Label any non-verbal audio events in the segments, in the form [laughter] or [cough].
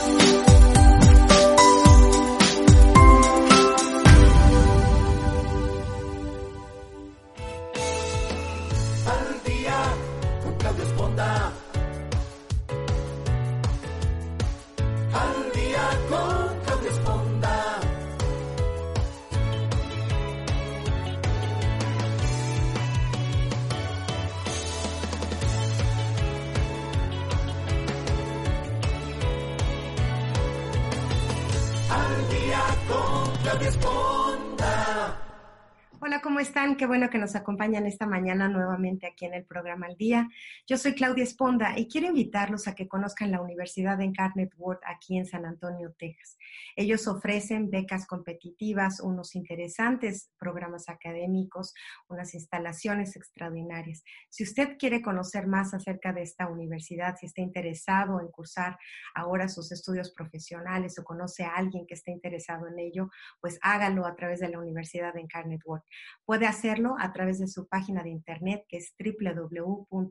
Al ¿cómo están? Qué bueno que nos acompañan esta mañana nuevamente aquí en el programa Al Día. Yo soy Claudia Esponda y quiero invitarlos a que conozcan la Universidad de Incarnate Word aquí en San Antonio, Texas. Ellos ofrecen becas competitivas, unos interesantes programas académicos, unas instalaciones extraordinarias. Si usted quiere conocer más acerca de esta universidad, si está interesado en cursar ahora sus estudios profesionales o conoce a alguien que esté interesado en ello, pues hágalo a través de la Universidad de Incarnate Word. Puede hacerlo a través de su página de internet que es www.uiw.edu,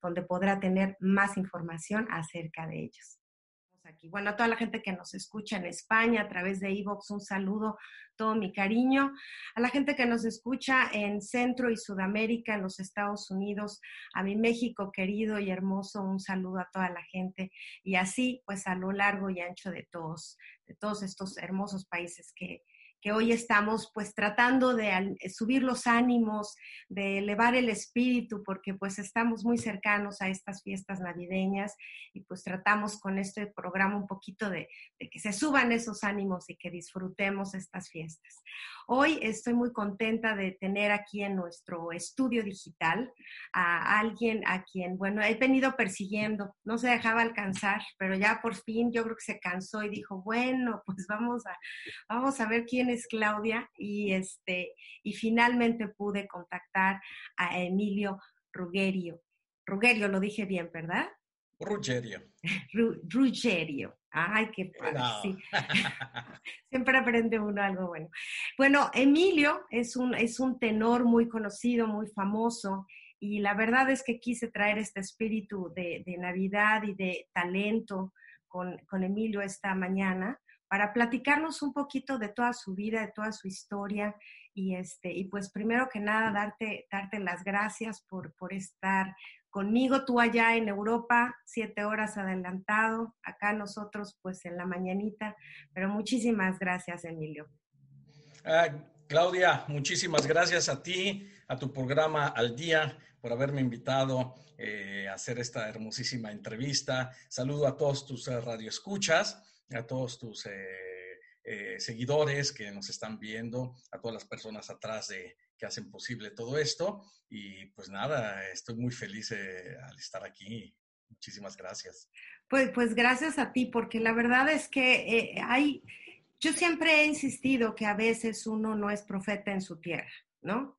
donde podrá tener más información acerca de ellos. Aquí. Bueno, a toda la gente que nos escucha en España a través de Evox, un saludo, todo mi cariño. A la gente que nos escucha en Centro y Sudamérica, en los Estados Unidos, a mi México querido y hermoso, un saludo a toda la gente. Y así, pues a lo largo y ancho de todos, de todos estos hermosos países que, que hoy estamos pues tratando de al- subir los ánimos, de elevar el espíritu, porque pues estamos muy cercanos a estas fiestas navideñas y pues tratamos con este programa un poquito de, de que se suban esos ánimos y que disfrutemos estas fiestas. Hoy estoy muy contenta de tener aquí en nuestro estudio digital a alguien a quien, bueno, he venido persiguiendo, no se dejaba alcanzar, pero ya por fin yo creo que se cansó y dijo, bueno, pues vamos a, vamos a ver quién es Claudia y este y finalmente pude contactar a Emilio Rugerio. Rugerio, lo dije bien, ¿verdad? Rugerio. Ru- Ruggerio. Ay, qué padre, No. sí. [laughs] [laughs] Siempre aprende uno algo bueno. Bueno, Emilio es un, es un tenor muy conocido, muy famoso, y la verdad es que quise traer este espíritu de, de Navidad y de talento con, con Emilio esta mañana para platicarnos un poquito de toda su vida, de toda su historia, y, este, y pues primero que nada darte, darte las gracias por, por estar conmigo, tú allá en Europa, siete horas adelantado, acá nosotros pues en la mañanita, pero muchísimas gracias, Emilio. Ah, Claudia, muchísimas gracias a ti, a tu programa Al Día, por haberme invitado eh, a hacer esta hermosísima entrevista. Saludo a todos tus eh, radioescuchas, a todos tus eh, eh, seguidores que nos están viendo, a todas las personas atrás de que hacen posible todo esto. Y pues nada, estoy muy feliz eh, al estar aquí. Muchísimas gracias. Pues, pues gracias a ti, porque la verdad es que eh, hay, yo siempre he insistido que a veces uno no es profeta en su tierra, ¿no?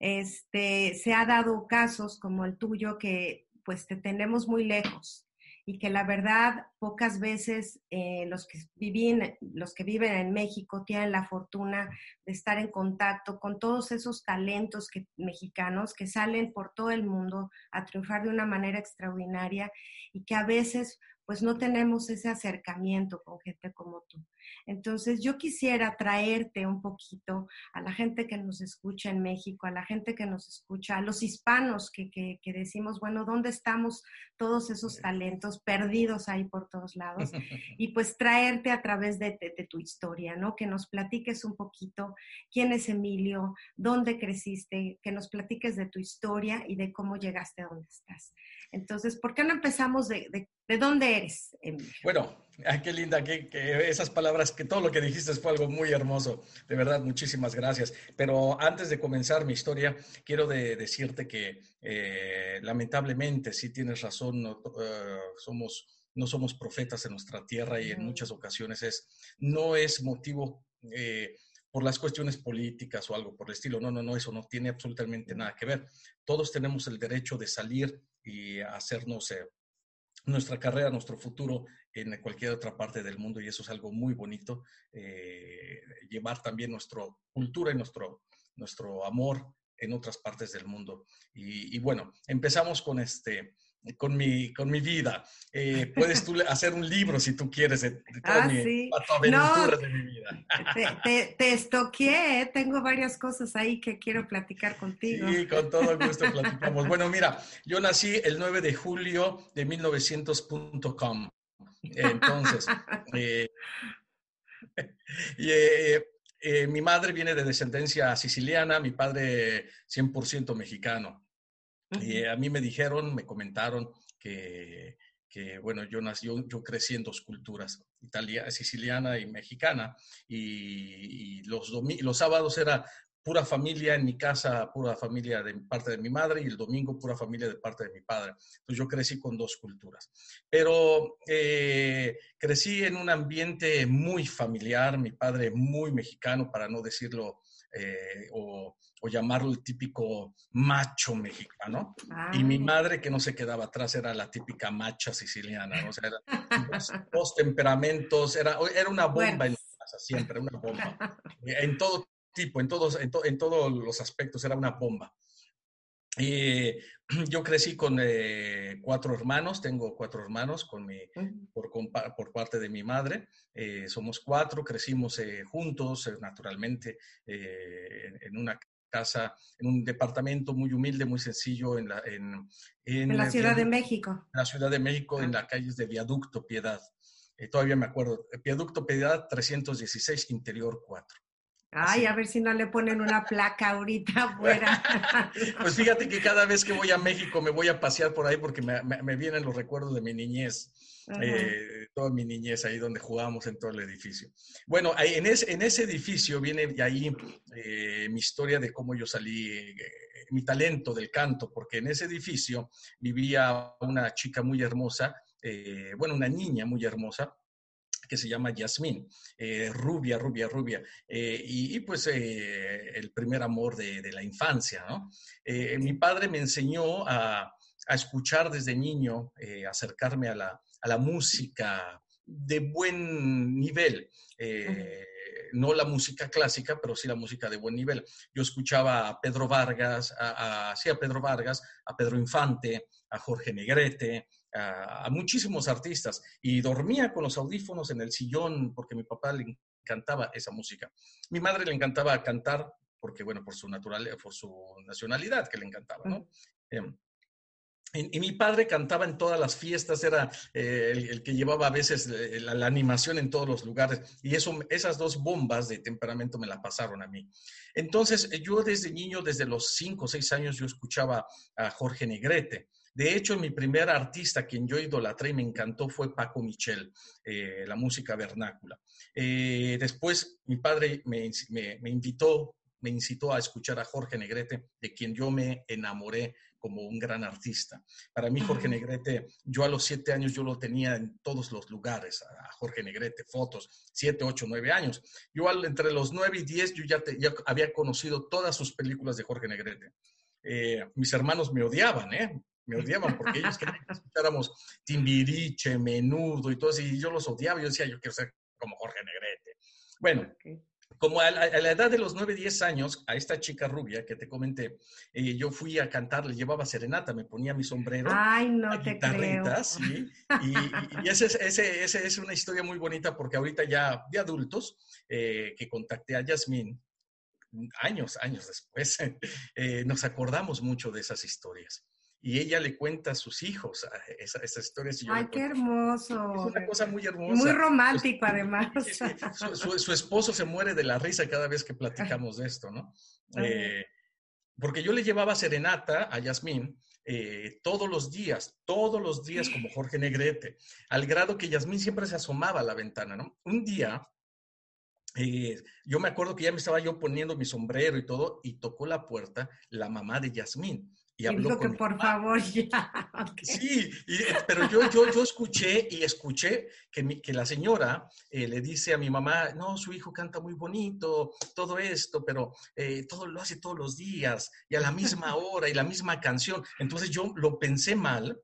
Este, se ha dado casos como el tuyo que pues te tenemos muy lejos y que la verdad pocas veces eh, los, que viven, los que viven en México tienen la fortuna de estar en contacto con todos esos talentos que, mexicanos que salen por todo el mundo a triunfar de una manera extraordinaria y que a veces pues no tenemos ese acercamiento con gente como tú. Entonces yo quisiera traerte un poquito a la gente que nos escucha en México, a la gente que nos escucha, a los hispanos que, que, que decimos, bueno, ¿dónde estamos todos esos talentos perdidos ahí por todos lados? [laughs] Y pues traerte a través de, de, de tu historia, ¿no? Que nos platiques un poquito quién es Emilio, dónde creciste, que nos platiques de tu historia y de cómo llegaste a donde estás. Entonces, ¿por qué no empezamos de, de, dónde eres, Bueno, qué linda, que, esas palabras, que todo lo que dijiste fue algo muy hermoso. De verdad, muchísimas gracias. Pero antes de comenzar mi historia, quiero decirte que eh, lamentablemente, sí tienes razón, no, eh, somos, no somos profetas en nuestra tierra y en muchas ocasiones es, no es motivo... Eh, por las cuestiones políticas o algo por el estilo. No, no, no, eso no tiene absolutamente nada que ver. Todos tenemos el derecho de salir y hacernos eh, nuestra carrera, nuestro futuro en cualquier otra parte del mundo y eso es algo muy bonito. Eh, llevar también nuestra cultura y nuestro, nuestro amor en otras partes del mundo. Y, y bueno, empezamos con este con mi, con mi vida. Eh, puedes tú hacer un libro si tú quieres de, ah, sí. no, de mi vida. Te, te, estoqué, ¿eh? tengo varias cosas ahí que quiero platicar contigo. Sí, con todo gusto platicamos. Bueno, mira, yo nací el 9 de julio de 1900.com. Entonces, [laughs] eh, [laughs] y, mi madre viene de descendencia siciliana, mi padre 100% mexicano. Y a mí me dijeron, me comentaron que, que bueno, yo, nací, yo, crecí en dos culturas, italia, siciliana y mexicana, y, los, los sábados era pura familia en mi casa, pura familia de parte de mi madre y el domingo pura familia de parte de mi padre. Entonces yo crecí con dos culturas. Pero eh, crecí en un ambiente muy familiar, mi padre muy mexicano, para no decirlo eh, o, llamarlo el típico macho mexicano. Y mi madre, que no se quedaba atrás, era la típica macha siciliana, ¿no? O sea, dos, temperamentos, era, era una bomba en en casa, siempre, una bomba. En todo tipo, en todos, en, en todos los aspectos, era una bomba. Y [clears throat] yo crecí con eh, cuatro hermanos, tengo cuatro hermanos con mi, por, por parte de mi madre. Eh, somos cuatro, crecimos eh, juntos, naturalmente, en, una casa, en un departamento muy humilde, muy sencillo en la, en, en la Ciudad de México. En la Ciudad de México, en ah. las calles de Viaducto Piedad. todavía me acuerdo, Viaducto Piedad 316, Interior 4. Ay, a ver si no le ponen una placa ahorita [laughs] afuera. pues fíjate que cada vez que voy a México me voy a pasear por ahí porque me, vienen los recuerdos de mi niñez. Eh, toda mi niñez ahí donde jugábamos en todo el edificio. Bueno, en, en ese edificio viene de ahí eh, mi historia de cómo yo salí, eh, mi talento del canto, porque en ese edificio vivía una chica muy hermosa, bueno, una niña muy hermosa, que se llama Yasmín, eh, rubia, rubia, rubia, eh, y, pues eh, el primer amor de, la infancia, ¿no? mi padre me enseñó a, escuchar desde niño, acercarme a la, a la, música de buen nivel. no la música clásica, pero sí la música de buen nivel. Yo escuchaba a Pedro Vargas, a, sí, a Pedro Vargas, a Pedro Infante, a Jorge Negrete, a, muchísimos artistas y dormía con los audífonos en el sillón porque mi papá le encantaba esa música. Mi madre le encantaba cantar porque, bueno, por su, natural, por su nacionalidad que le encantaba, ¿no? Y, mi padre cantaba en todas las fiestas, era eh, el, que llevaba a veces eh, la, animación en todos los lugares. Y eso, esas dos bombas de temperamento me la pasaron a mí. Entonces, yo desde niño, desde los cinco o seis años, yo escuchaba a Jorge Negrete. De hecho, mi primer artista quien yo idolatré y me encantó fue Paco Michel, eh, la música vernácula. Eh, después, mi padre me, invitó, me incitó a escuchar a Jorge Negrete, de quien yo me enamoré como un gran artista. Para mí, Jorge Negrete, yo a los siete años yo lo tenía en todos los lugares, a Jorge Negrete, fotos, siete, ocho, nueve años. Yo entre los nueve y diez, yo ya, ya había conocido todas sus películas de Jorge Negrete. Eh, mis hermanos me odiaban, ¿eh? me odiaban porque ellos querían que escucháramos Timbiriche, Menudo y todo eso, y yo los odiaba, yo decía, yo quiero ser como Jorge Negrete. Bueno, como a la, edad de los 9, 10 años, a esta chica rubia que te comenté, eh, yo fui a cantar, le llevaba serenata, me ponía mi sombrero, Ay, no te creo. ¿sí? Y, y esa es, es, una historia muy bonita porque ahorita ya de adultos, eh, que contacté a Yasmín, años, años después, [laughs] eh, nos acordamos mucho de esas historias y ella le cuenta a sus hijos esas esa historias. Ay, qué hermoso. Es una cosa muy hermosa. Muy romántico, [laughs] además. Su, esposo se muere de la risa cada vez que platicamos de esto, ¿no? [laughs] Eh, porque yo le llevaba serenata a Yasmín eh, todos los días, todos los días como [laughs] Jorge Negrete, al grado que Yasmín siempre se asomaba a la ventana, ¿no? Un día, eh, yo me acuerdo que ya me estaba yo poniendo mi sombrero y todo, y tocó la puerta la mamá de Yasmín. Y habló con que por favor ya. Sí, eh, pero yo, yo, yo escuché y escuché que, que la señora eh, le dice a mi mamá, no, su hijo canta muy bonito, todo esto, pero eh, todo lo hace todos los días y a la misma [laughs] hora y la misma canción. Entonces yo lo pensé mal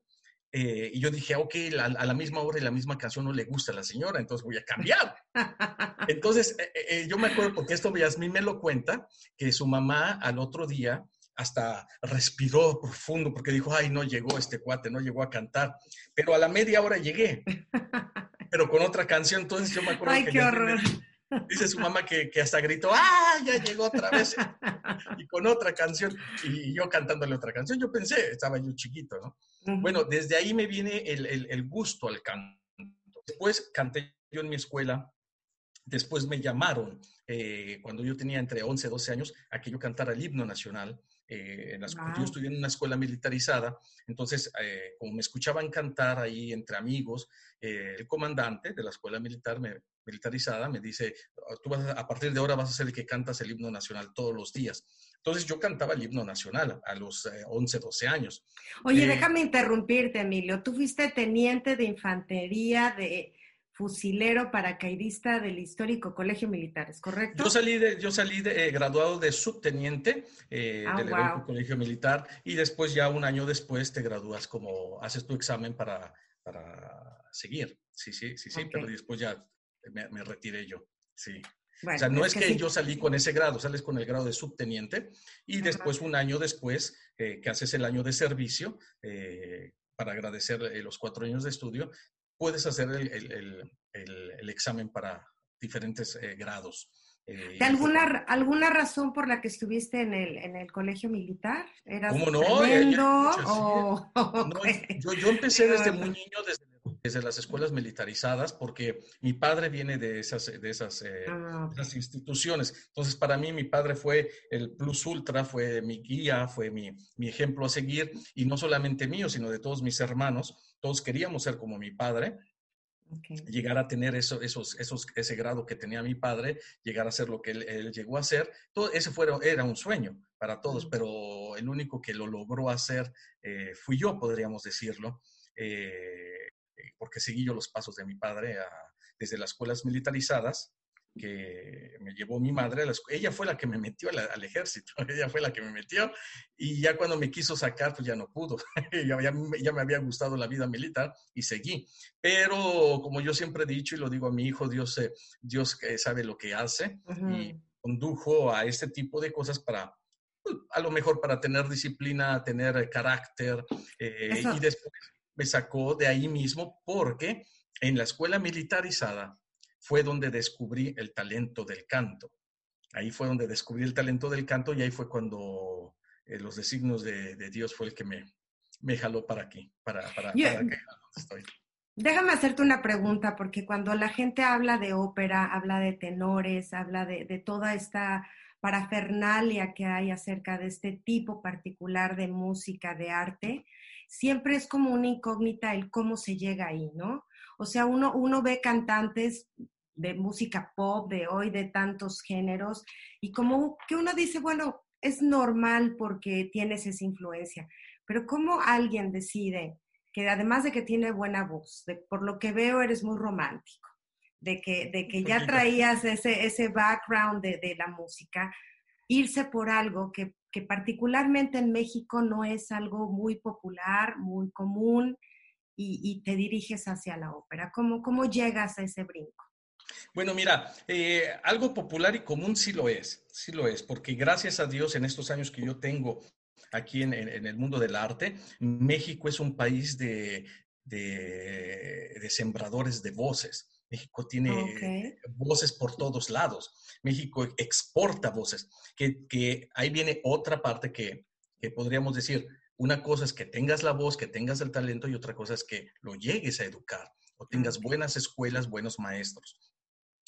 y yo dije, ok, a la misma hora y la misma canción no le gusta a la señora, entonces voy a cambiar. [laughs] Entonces yo me acuerdo, porque esto mí me lo cuenta, que su mamá al otro día hasta respiró profundo porque dijo, ay, no llegó este cuate, no llegó a cantar. Pero a la media hora llegué, [laughs] pero con otra canción. Entonces yo me acuerdo ay, que qué horror. dice su mamá que, que, hasta gritó, ¡ah, ya llegó otra vez! [laughs] y con otra canción, y yo cantándole otra canción. Yo pensé, estaba yo chiquito, ¿no? Bueno, desde ahí me viene el, el, el gusto al canto. Después canté yo en mi escuela Después me llamaron, eh, cuando yo tenía entre 11 y 12 años, a que yo cantara el himno nacional. Eh, en Yo estudié en una escuela militarizada, entonces, eh, como me escuchaban cantar ahí entre amigos, el comandante de la escuela militar militarizada me dice, ah, tú vas a, partir de ahora vas a ser el que cantas el himno nacional todos los días. Entonces yo cantaba el himno nacional a los 11, 12 años. Oye, déjame interrumpirte, Emilio. Tú fuiste teniente de infantería de fusilero paracaidista del histórico Colegio Militar, ¿es correcto? Yo salí, de, yo salí de, eh, graduado de subteniente eh, ah, del Colegio Militar y después ya un año después te gradúas como, haces tu examen para, para seguir. Sí, sí, sí, sí, pero después ya me, retiré yo, sí. o sea, no es, que, yo salí con ese grado, sales con el grado de subteniente y después, un año después, eh, que haces el año de servicio, para agradecer los cuatro años de estudio, puedes hacer el, examen para diferentes eh, grados. Eh, ¿De alguna, alguna razón por la que estuviste en el, en el colegio militar? ¿Eras ¿Cómo no? [laughs] yo, empecé desde muy niño, desde, las escuelas militarizadas, porque mi padre viene de esas, de esas, eh, ah, esas, instituciones. Entonces, para mí, mi padre fue el plus ultra, fue mi guía, fue mi, mi ejemplo a seguir, y no solamente mío, sino de todos mis hermanos todos queríamos ser como mi padre, llegar a tener eso, esos, esos, ese grado que tenía mi padre, llegar a ser lo que él, llegó a ser. Todo ese fue, era un sueño para todos, pero el único que lo logró hacer eh, fui yo, podríamos decirlo, eh, porque seguí yo los pasos de mi padre desde las escuelas militarizadas que me llevó mi madre, ella fue la que me metió al, ejército, [laughs] ella fue la que me metió y ya cuando me quiso sacar, pues ya no pudo, [laughs] ya, ya, me había gustado la vida militar y seguí. Pero como yo siempre he dicho y lo digo a mi hijo, Dios, eh, Dios sabe lo que hace y condujo a este tipo de cosas para, pues, a lo mejor para tener disciplina, tener carácter eh, y después me sacó de ahí mismo porque en la escuela militarizada, fue donde descubrí el talento del canto. Ahí fue donde descubrí el talento del canto y ahí fue cuando eh, los designios de, Dios fue el que me, me jaló para aquí, para, para, que estoy. Déjame hacerte una pregunta, porque cuando la gente habla de ópera, habla de tenores, habla de, de toda esta parafernalia que hay acerca de este tipo particular de música, de arte, siempre es como una incógnita el cómo se llega ahí, ¿no? O sea, uno, uno ve cantantes de música pop de hoy, de tantos géneros, y como que uno dice, bueno, es normal porque tienes esa influencia, pero ¿cómo alguien decide que además de que tiene buena voz, por lo que veo eres muy romántico, de que, de que ya traías ese, ese background de, de la música, irse por algo que, que particularmente en México no es algo muy popular, muy común, y, te diriges hacia la ópera? ¿Cómo, cómo llegas a ese brinco? Bueno, mira, eh, algo popular y común sí lo es, sí lo es, porque gracias a Dios en estos años que yo tengo aquí en, el mundo del arte, México es un país de, de, sembradores de voces. México tiene voces por todos lados. México exporta voces, que, que ahí viene otra parte que, que podríamos decir, una cosa es que tengas la voz, que tengas el talento y otra cosa es que lo llegues a educar o tengas buenas escuelas, buenos maestros.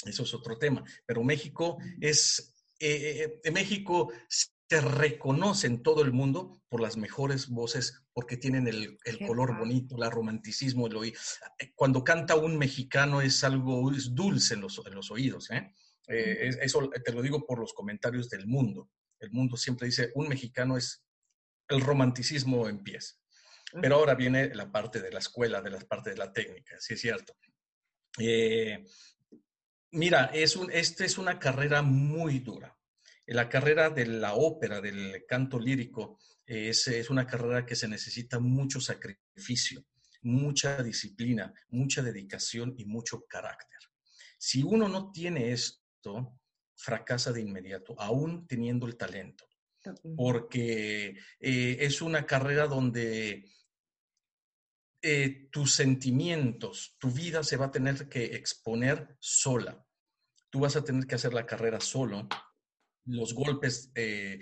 Eso es otro tema. Pero México es, eh, eh, México se reconoce en todo el mundo por las mejores voces, porque tienen el, color bonito, el romanticismo. El Cuando canta un mexicano es algo es dulce en los, en los oídos. ¿eh? Eh, eso te lo digo por los comentarios del mundo. El mundo siempre dice, un mexicano es el romanticismo en pies. Pero ahora viene la parte de la escuela, de la parte de la técnica, sí es cierto. Eh, mira, es un, esta es una carrera muy dura. La carrera de la ópera, del canto lírico, es, es una carrera que se necesita mucho sacrificio, mucha disciplina, mucha dedicación y mucho carácter. Si uno no tiene esto, fracasa de inmediato, aún teniendo el talento, porque eh, es una carrera donde eh, tus sentimientos, tu vida se va a tener que exponer sola. Tú vas a tener que hacer la carrera solo. Los golpes, eh,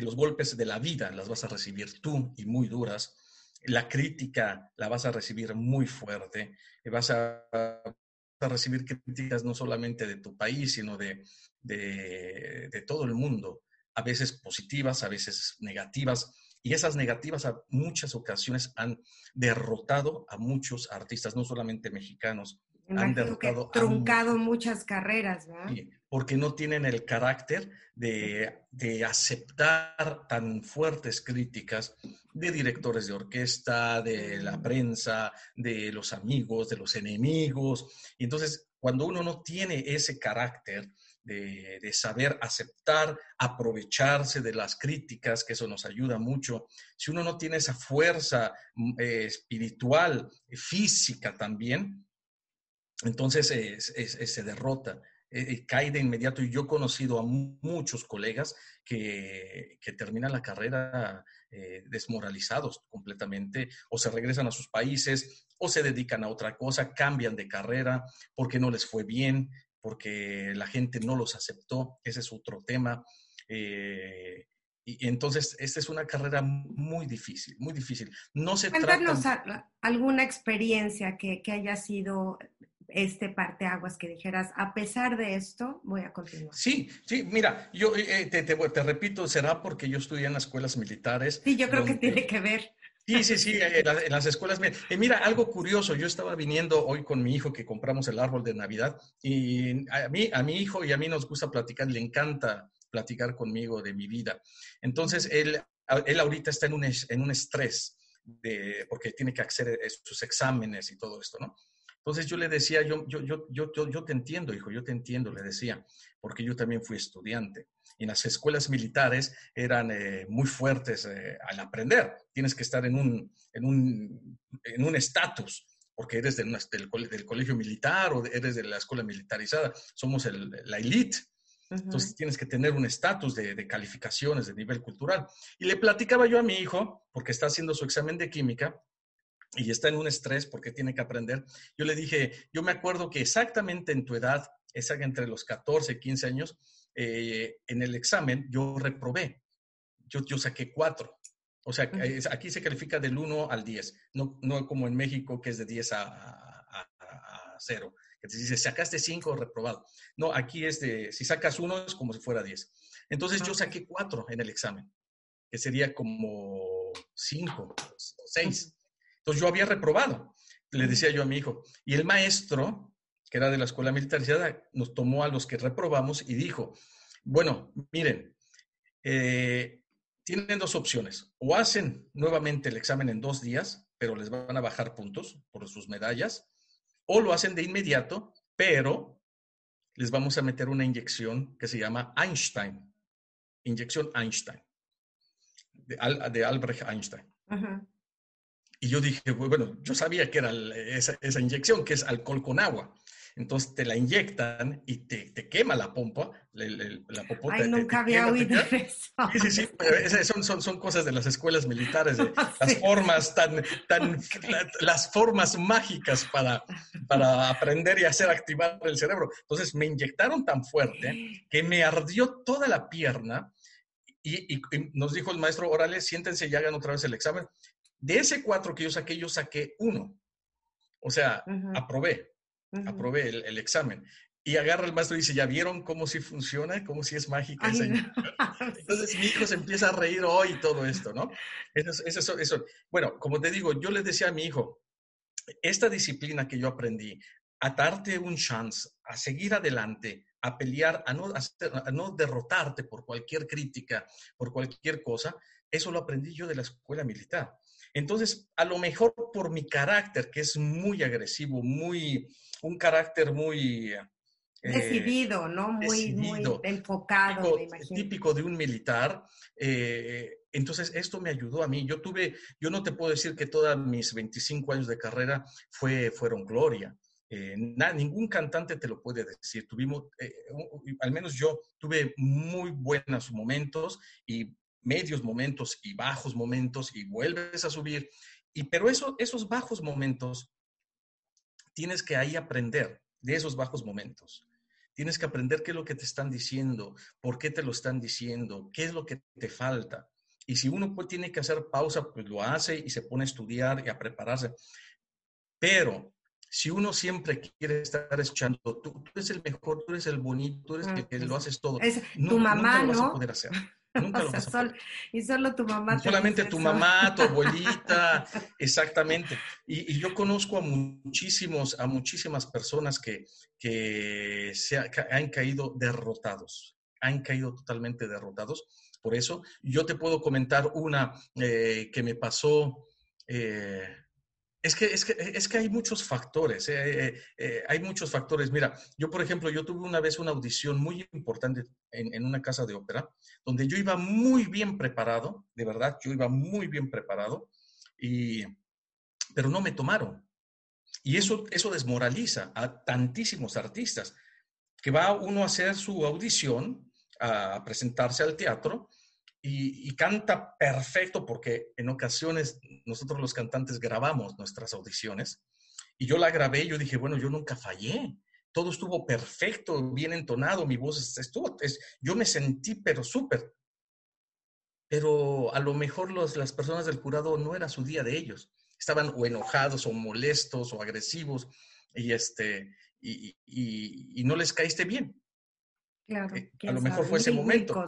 los golpes de la vida las vas a recibir tú y muy duras. La crítica la vas a recibir muy fuerte. Vas a a recibir críticas no solamente de tu país, sino de, de, todo el mundo, a veces positivas, a veces negativas. Y esas negativas a muchas ocasiones han derrotado a muchos artistas, no solamente mexicanos, han derrotado truncado muchas carreras, ¿verdad? porque no tienen el carácter de, de, aceptar tan fuertes críticas de directores de orquesta, de la prensa, de los amigos, de los enemigos. Y entonces, cuando uno no tiene ese carácter de, saber aceptar, aprovecharse de las críticas, que eso nos ayuda mucho, si uno no tiene esa fuerza mm, eh, espiritual, física también, entonces se derrota. Eh, cae de inmediato. Y yo he conocido a muchos colegas que, que terminan la carrera eh, desmoralizados completamente, o se regresan a sus países, o se dedican a otra cosa, cambian de carrera porque no les fue bien, porque la gente no los aceptó. Ese es otro tema. Eh, y entonces, esta es una carrera muy difícil, muy difícil. No se Cuéntanos alguna experiencia que, que, haya sido este parteaguas que dijeras, a pesar de esto, voy a continuar. Sí, sí, mira, yo eh, te, te, repito, será porque yo estudié en las escuelas militares. Sí, yo creo que tiene que ver. Sí, sí, sí, en, las escuelas. Eh, mira, algo curioso, yo estaba viniendo hoy con mi hijo que compramos el árbol de Navidad y a mí, a mi hijo y a mí nos gusta platicar, le encanta platicar conmigo de mi vida. Entonces, él, él ahorita está en un, en un estrés de, porque tiene que hacer sus exámenes y todo esto, ¿no? Entonces yo le decía, yo, yo, yo, yo, yo te entiendo, hijo, yo te entiendo, le decía, porque yo también fui estudiante. Y las escuelas militares eran eh, muy fuertes eh, al aprender. Tienes que estar en un en un, en un estatus, porque eres del, del, colegio militar o eres de la escuela militarizada. Somos el, la elite. Entonces tienes que tener un estatus de, de, calificaciones de nivel cultural. Y le platicaba yo a mi hijo, porque está haciendo su examen de química, y está en un estrés porque tiene que aprender. Yo le dije, yo me acuerdo que exactamente en tu edad, esa entre los 14 y 15 años, eh, en el examen yo reprobé. Yo, yo saqué cuatro. O sea, aquí se califica del 1 al 10, no, no como en México que es de 10 a, a, a 0, que te dice, sacaste 5 reprobado. No, aquí es de, si sacas 1 es como si fuera 10. Entonces yo saqué 4 en el examen, que sería como 5 o 6. Entonces yo había reprobado, le decía yo a mi hijo. Y el maestro, que era de la escuela militarizada, nos tomó a los que reprobamos y dijo, bueno, miren, eh, tienen dos opciones. O hacen nuevamente el examen en dos días, pero les van a bajar puntos por sus medallas, o lo hacen de inmediato, pero les vamos a meter una inyección que se llama Einstein, inyección Einstein, de, Albrecht Einstein. Y yo dije, bueno, yo sabía que era esa, esa, inyección, que es alcohol con agua. Entonces te la inyectan y te, te quema la pompa, la popota. Ay, nunca había oído eso. Sí, sí, sí, son, son, son cosas de las escuelas militares, [laughs] las formas tan, tan, [laughs] las formas mágicas para, para aprender y hacer activar el cerebro. Entonces me inyectaron tan fuerte que me ardió toda la pierna y, y, nos dijo el maestro, órale, siéntense y hagan otra vez el examen. De ese cuatro que yo saqué, yo saqué uno. O sea, aprobé, aprobé el, examen. y agarra el maestro y dice, ¿ya vieron cómo sí funciona? ¿Cómo sí es mágica esa [laughs] Entonces mi hijo se empieza a reír hoy todo esto, ¿no? Eso, eso, eso. Bueno, como te digo, yo le decía a mi hijo, esta disciplina que yo aprendí, a darte un chance, a seguir adelante, a pelear, a no, a no derrotarte por cualquier crítica, por cualquier cosa, eso lo aprendí yo de la escuela militar. Entonces, a lo mejor por mi carácter, que es muy agresivo, muy, un carácter muy eh, decidido, ¿no? Muy, muy enfocado, típico, Típico de un militar. Eh, entonces, esto me ayudó a mí. Yo tuve, yo no te puedo decir que todos mis 25 años de carrera fue, fueron gloria. Eh, ningún cantante te lo puede decir. Tuvimos, al menos yo, tuve muy buenos momentos y medios momentos y bajos momentos y vuelves a subir. Y, pero eso, esos bajos momentos, tienes que ahí aprender de esos bajos momentos. Tienes que aprender qué es lo que te están diciendo, por qué te lo están diciendo, qué es lo que te falta. Y si uno pues, tiene que hacer pausa, pues lo hace y se pone a estudiar y a prepararse. Pero si uno siempre quiere estar escuchando, tú, eres el mejor, tú eres el bonito, tú eres el que lo haces todo. Es, tu mamá, ¿no? Vas a poder hacer. Nunca lo a y solo tu mamá. Solamente tu mamá, tu [laughs] abuelita, exactamente. Y, y, yo conozco a muchísimos, a muchísimas personas que, que, se han caído derrotados, han caído totalmente derrotados. Por eso, yo te puedo comentar una eh, que me pasó. Eh, es que, es, que, es que hay muchos factores, eh, hay muchos factores. Mira, yo por ejemplo, yo tuve una vez una audición muy importante en, en, una casa de ópera, donde yo iba muy bien preparado, de verdad, yo iba muy bien preparado, y, pero no me tomaron. Y eso, eso desmoraliza a tantísimos artistas, que va uno a hacer su audición, a presentarse al teatro y, canta perfecto, porque en ocasiones nosotros los cantantes grabamos nuestras audiciones. Y yo la grabé y yo dije, bueno, yo nunca fallé. Todo estuvo perfecto, bien entonado, mi voz estuvo, es, yo me sentí pero súper. Pero a lo mejor los, las personas del jurado no era su día de ellos estaban o enojados o molestos o agresivos y, este, y, y, no les caíste bien. Claro, eh, a lo mejor fue ese momento.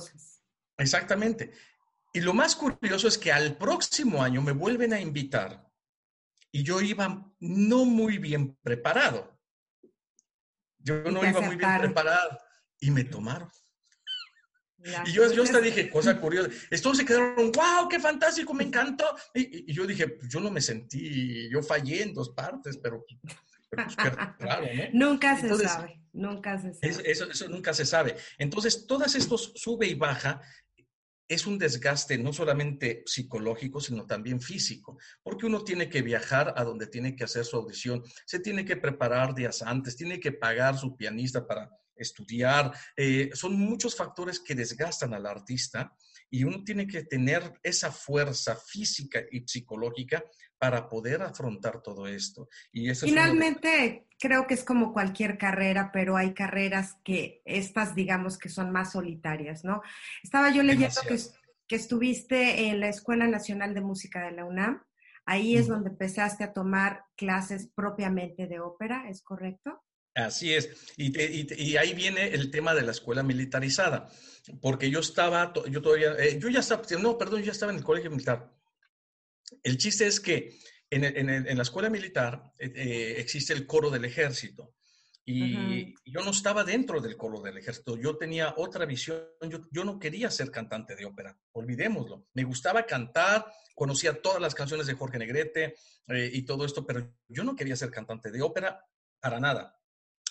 Exactamente. Y lo más curioso es que al próximo año me vuelven a invitar y yo iba no muy bien preparado. Yo no iba muy bien preparado y me tomaron y yo, yo hasta dije, cosa curiosa, todos se quedaron, wow, qué fantástico, me encantó. Y, yo dije, pues yo no me sentí, yo fallé en dos partes, pero, pero pues, [laughs] ¿no? Nunca se sabe, nunca se sabe. Eso, eso, nunca se sabe. Entonces, todas estos sube y baja es un desgaste no solamente psicológico, sino también físico, porque uno tiene que viajar a donde tiene que hacer su audición, se tiene que preparar días antes, tiene que pagar su pianista para estudiar, eh, son muchos factores que desgastan al artista y uno tiene que tener esa fuerza física y psicológica para poder afrontar todo esto. Y Finalmente, creo que es como cualquier carrera, pero hay carreras que estas, digamos, que son más solitarias, ¿no? Estaba yo leyendo que, que, estuviste en la Escuela Nacional de Música de la UNAM. Ahí es donde empezaste a tomar clases propiamente de ópera, ¿es correcto? Así es. Y, ahí viene el tema de la escuela militarizada, porque yo estaba, yo todavía, eh, yo ya estaba, no, perdón, yo ya estaba en el colegio militar. El chiste es que en, la escuela militar eh, eh, existe el coro del ejército. Y yo no estaba dentro del coro del ejército, yo tenía otra visión, yo, no quería ser cantante de ópera, olvidémoslo. Me gustaba cantar, conocía todas las canciones de Jorge Negrete y todo esto, pero yo no quería ser cantante de ópera para nada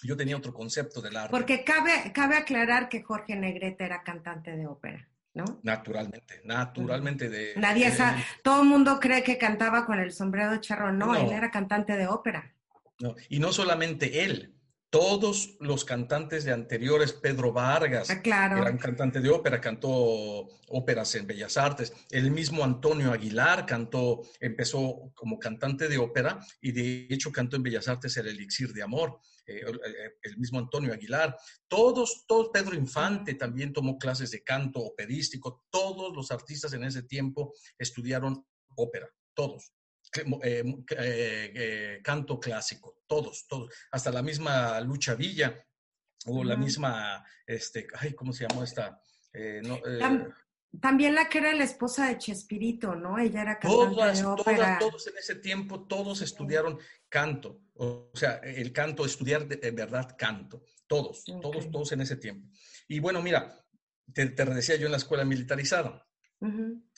yo tenía otro concepto del arte. Porque cabe, cabe aclarar que Jorge Negrete era cantante de ópera, ¿no? Naturalmente, naturalmente de... Nadie sabe, todo el mundo cree que cantaba con el sombrero de charro, no, él era cantante de ópera. No, y no solamente él, todos los cantantes de anteriores, Pedro Vargas, ah, claro. era cantante de ópera, cantó óperas en Bellas Artes. El mismo Antonio Aguilar cantó, empezó como cantante de ópera y de hecho cantó en Bellas Artes el Elixir de Amor. Eh, el mismo Antonio Aguilar, todos, todos, Pedro Infante también tomó clases de canto operístico, todos los artistas en ese tiempo estudiaron ópera, todos. Eh, canto clásico, todos, todos, hasta la misma Lucha Villa o la misma, este, ay, ¿cómo se llamó esta? Eh, no, eh, también la que era la esposa de Chespirito, ¿no? Ella era cantante todas, de ópera. Todas, todos en ese tiempo, todos estudiaron canto. O sea, el canto, estudiar de, verdad canto. Todos, todos, todos en ese tiempo. Y bueno, mira, te, te decía yo en la escuela militarizada.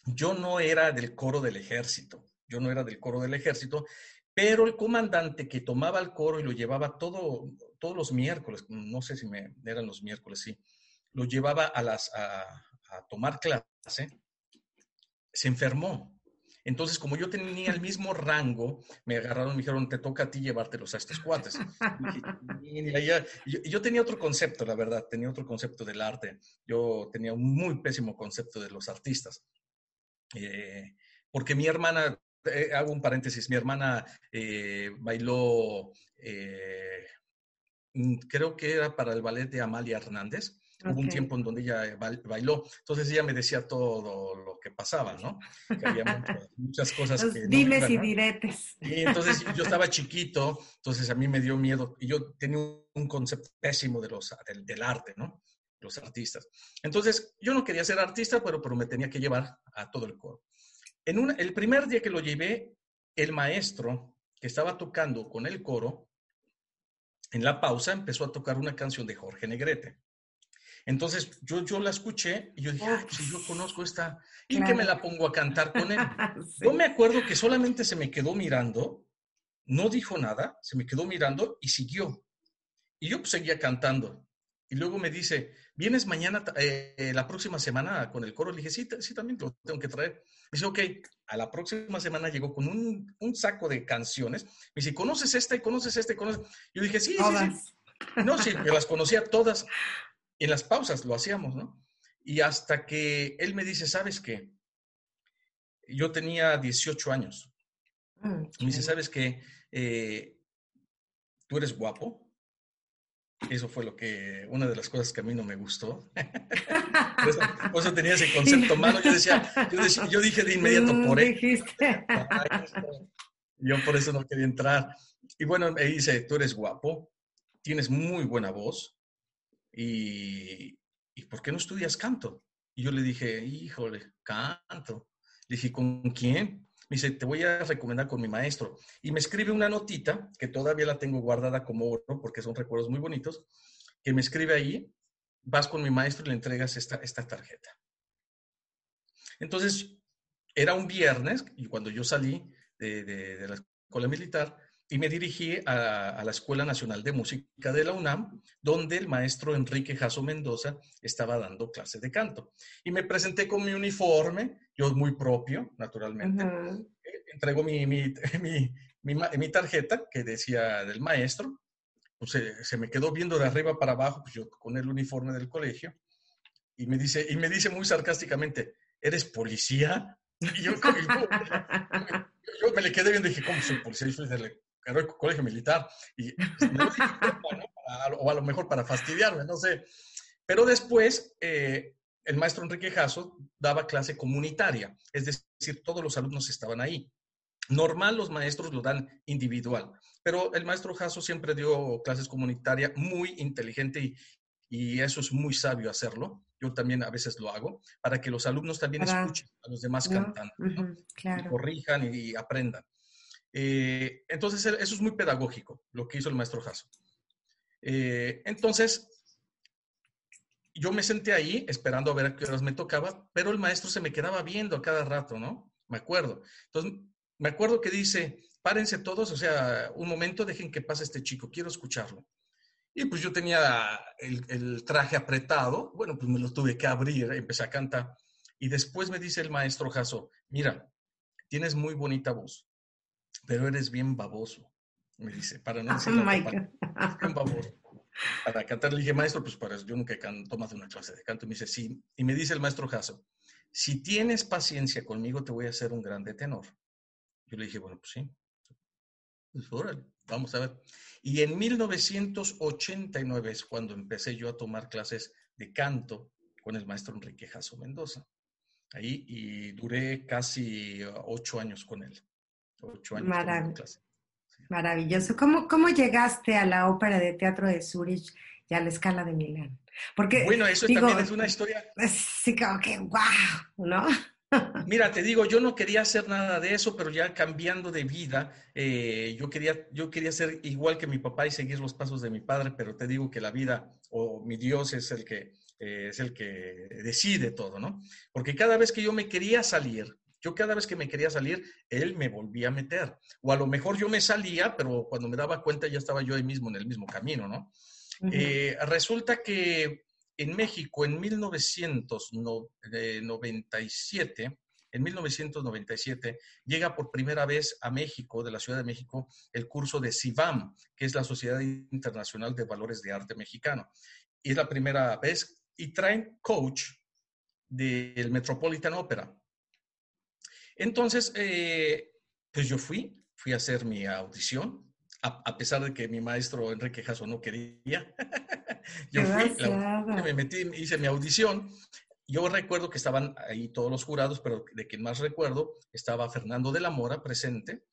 Yo no era del coro del ejército. Yo no era del coro del ejército, pero el comandante que tomaba el coro y lo llevaba todo, todos los miércoles, no sé si me, eran los miércoles, sí, lo llevaba a, las, a, tomar clase, se enfermó. Entonces, como yo tenía el mismo rango, me agarraron y me dijeron, te toca a ti llevártelos a estos cuates. yo, yo, tenía otro concepto, la verdad, tenía otro concepto del arte. Yo tenía un muy pésimo concepto de los artistas. Eh, porque mi hermana, eh, hago un paréntesis, mi hermana eh, bailó, mm, creo que era para el ballet de Amalia Hernández. Hubo un tiempo en donde ella bailó, entonces ella me decía todo lo que pasaba, ¿no? Que había muchas, [laughs] cosas que... Dimes y diretes. Y entonces yo estaba [laughs] chiquito, entonces a mí me dio miedo y yo tenía un concepto pésimo de los, del, arte, ¿no? Los artistas. Entonces yo no quería ser artista, pero, pero me tenía que llevar a todo el coro. En el primer día que lo llevé, el maestro que estaba tocando con el coro, en la pausa empezó a tocar una canción de Jorge Negrete. Entonces yo, yo la escuché y yo dije, ah, si yo conozco esta, ¿y que me la pongo a cantar con él? [laughs] Yo me acuerdo que solamente se me quedó mirando, no dijo nada, se me quedó mirando y siguió. Y yo pues, seguía cantando. Y luego me dice, ¿vienes mañana, eh, la próxima semana con el coro? Le dije, sí, sí, también lo tengo que traer. Me dice, ok, a la próxima semana llegó con un, un saco de canciones. Me dice, ¿conoces esta y conoces esta y conoces? Yo dije, sí, sí, sí. No, sí, yo las conocía todas en las pausas lo hacíamos, ¿no? Y hasta que él me dice, ¿sabes qué? Yo tenía 18 años. Mm, me dice, ¿sabes qué? Eh, Tú eres guapo. Eso fue lo que, una de las cosas que a mí no me gustó. [laughs] por, eso, tenía ese concepto malo. Yo decía, yo, dije de inmediato, mm, por él. [laughs] Yo por eso no quería entrar. Y bueno, me dice, tú eres guapo, tienes muy buena voz, y, ¿y por qué no estudias canto? Y yo le dije, híjole, canto. Le dije, ¿con quién? Me dice, te voy a recomendar con mi maestro. Y me escribe una notita, que todavía la tengo guardada como oro, porque son recuerdos muy bonitos, que me escribe ahí, vas con mi maestro y le entregas esta, esta tarjeta. Entonces, era un viernes, y cuando yo salí de, de la escuela militar, y me dirigí a, la Escuela Nacional de Música de la UNAM, donde el maestro Enrique Jasso Mendoza estaba dando clase de canto. Y me presenté con mi uniforme, yo muy propio, naturalmente. Eh, entrego mi, mi, [laughs] mi, mi, tarjeta que decía del maestro. Pues se, me quedó viendo de arriba para abajo, pues yo con el uniforme del colegio. Y me dice, y me dice muy sarcásticamente, ¿eres policía? Y yo, [laughs] yo, me le quedé viendo y dije, ¿cómo soy policía? Yo soy del el colegio militar, y o a lo mejor para fastidiarme, no sé. Pero después, eh, el maestro Enrique Jasso daba clase comunitaria, es decir, todos los alumnos estaban ahí. Normal los maestros lo dan individual, pero el maestro Jasso siempre dio clases comunitarias muy inteligente y, y, eso es muy sabio hacerlo. Yo también a veces lo hago para que los alumnos también escuchen a los demás cantando, y corrijan y aprendan. Eh, entonces, eso es muy pedagógico, lo que hizo el maestro Jasso. Eh, entonces, yo me senté ahí esperando a ver a qué horas me tocaba, pero el maestro se me quedaba viendo a cada rato, ¿no? Me acuerdo. Entonces, me acuerdo que dice, párense todos, o sea, un momento, dejen que pase este chico, quiero escucharlo. Y pues yo tenía el, el traje apretado, bueno, pues me lo tuve que abrir, empecé a cantar. Y después me dice el maestro Jasso, mira, tienes muy bonita voz pero eres bien baboso, me dice, para no decir bien baboso. Para cantar, le dije, maestro, pues para yo nunca he tomado una clase de canto. Y me dice, sí. Y me dice el maestro Jasso, si tienes paciencia conmigo, te voy a hacer un grande tenor. Yo le dije, bueno, pues sí. Pues órale, vamos a ver. Y en 1989 es cuando empecé yo a tomar clases de canto con el maestro Enrique Jasso Mendoza. Ahí, y duré casi ocho años con él. Ocho años. Maravilloso. ¿Cómo, ¿Cómo llegaste a la ópera de teatro de Zurich y a la escala de Milán. Porque, bueno, eso también es una historia. Sí, como que, wow, ¿no? [laughs] Mira, te digo, yo no quería hacer nada de eso, pero ya cambiando de vida, eh, yo, quería, yo quería ser igual que mi papá y seguir los pasos de mi padre, pero te digo que la vida o mi Dios es el que, eh, es el que decide todo, ¿no? Porque cada vez que yo me quería salir, yo cada vez que me quería salir, él me volvía a meter. O a lo mejor yo me salía, pero cuando me daba cuenta ya estaba yo ahí mismo en el mismo camino, ¿no? Eh, resulta que en México en 1997, en 1997 llega por primera vez a México, de la Ciudad de México, el curso de CIVAM, que es la Sociedad Internacional de Valores de Arte Mexicano. Y es la primera vez y traen coach del Metropolitan Opera. Entonces, eh, pues yo fui, fui a hacer mi audición, a, pesar de que mi maestro Enrique Jasso no quería. [laughs] yo fui, me metí, hice mi audición. Yo recuerdo que estaban ahí todos los jurados, pero de quien más recuerdo estaba Fernando de la Mora presente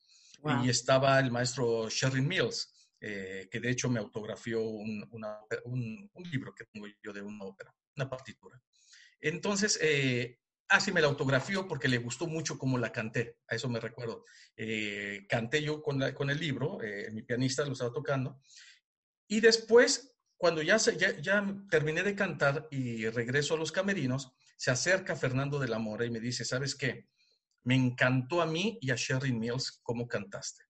y estaba el maestro Sherrin Mills, eh, que de hecho me autografió un, un, libro que tengo yo de una ópera, una partitura. Entonces, eh, Así me la autografió porque le gustó mucho cómo la canté, a eso me recuerdo. Eh, canté yo con, con el libro, eh, mi pianista lo estaba tocando, y después, cuando ya, ya, ya, terminé de cantar y regreso a los camerinos, se acerca Fernando de la Mora y me dice, ¿sabes qué? Me encantó a mí y a Sherry Mills cómo cantaste.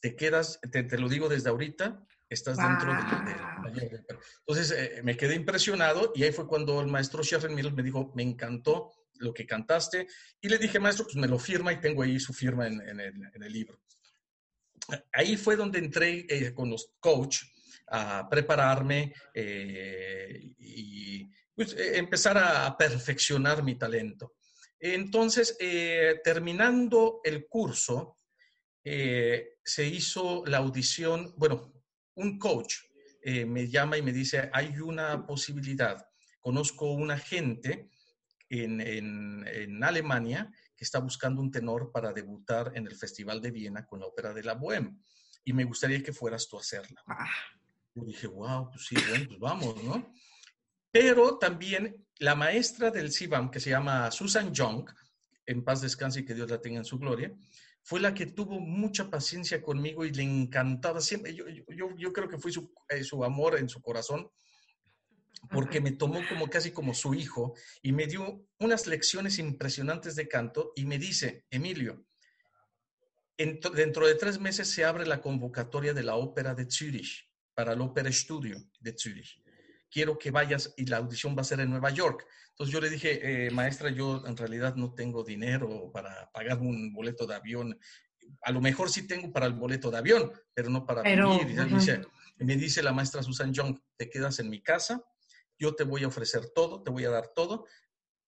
Te quedas, te, te lo digo desde ahorita, estás dentro de, Entonces eh, me quedé impresionado y ahí fue cuando el maestro Sherry Mills me dijo, me encantó lo que cantaste. Y le dije, maestro, pues me lo firma y tengo ahí su firma en, el, libro. Ahí fue donde entré eh, con los coach a prepararme eh, y pues, eh, empezar a perfeccionar mi talento. Entonces, terminando el curso, se hizo la audición, bueno, un coach me llama y me dice, hay una posibilidad, conozco una gente en, Alemania que está buscando un tenor para debutar en el Festival de Viena con la ópera de la Bohème. Y me gustaría que fueras tú a hacerla. Ah. Yo dije, wow, pues sí, bueno, pues vamos, ¿no? Pero también la maestra del CIBAM, que se llama Susan Young, en paz descanse y que Dios la tenga en su gloria, fue la que tuvo mucha paciencia conmigo y le encantaba siempre. Yo, yo, yo creo que fue su, eh, su amor en su corazón porque me tomó como casi como su hijo y me dio unas lecciones impresionantes de canto y me dice, Emilio, dentro de tres meses se abre la convocatoria de la ópera de Zurich para el Ópera Studio de Zurich. Quiero que vayas y la audición va a ser en Nueva York. Entonces yo le dije, eh, maestra, yo en realidad no tengo dinero para pagar un boleto de avión. A lo mejor sí tengo para el boleto de avión, pero no para venir. Y me dice la maestra Susan Young, te quedas en mi casa, yo te voy a ofrecer todo, te voy a dar todo,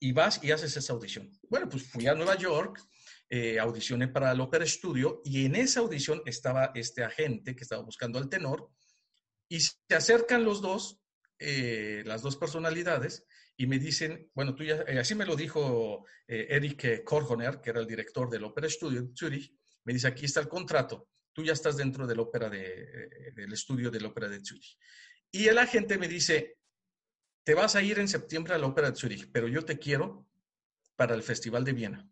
y vas y haces esa audición. Bueno, pues fui a Nueva York, eh, audicioné para el Opera Studio, y en esa audición estaba este agente que estaba buscando al tenor, y se acercan los dos, eh, las dos personalidades, y me dicen, bueno, tú ya, eh, así me lo dijo Eric Korhoner, que era el director del Opera Studio de Zurich, me dice, aquí está el contrato, tú ya estás dentro del ópera de, del estudio del ópera de Zurich. Y el agente me dice, te vas a ir en septiembre a la Ópera de Zurich, pero yo te quiero para el Festival de Viena.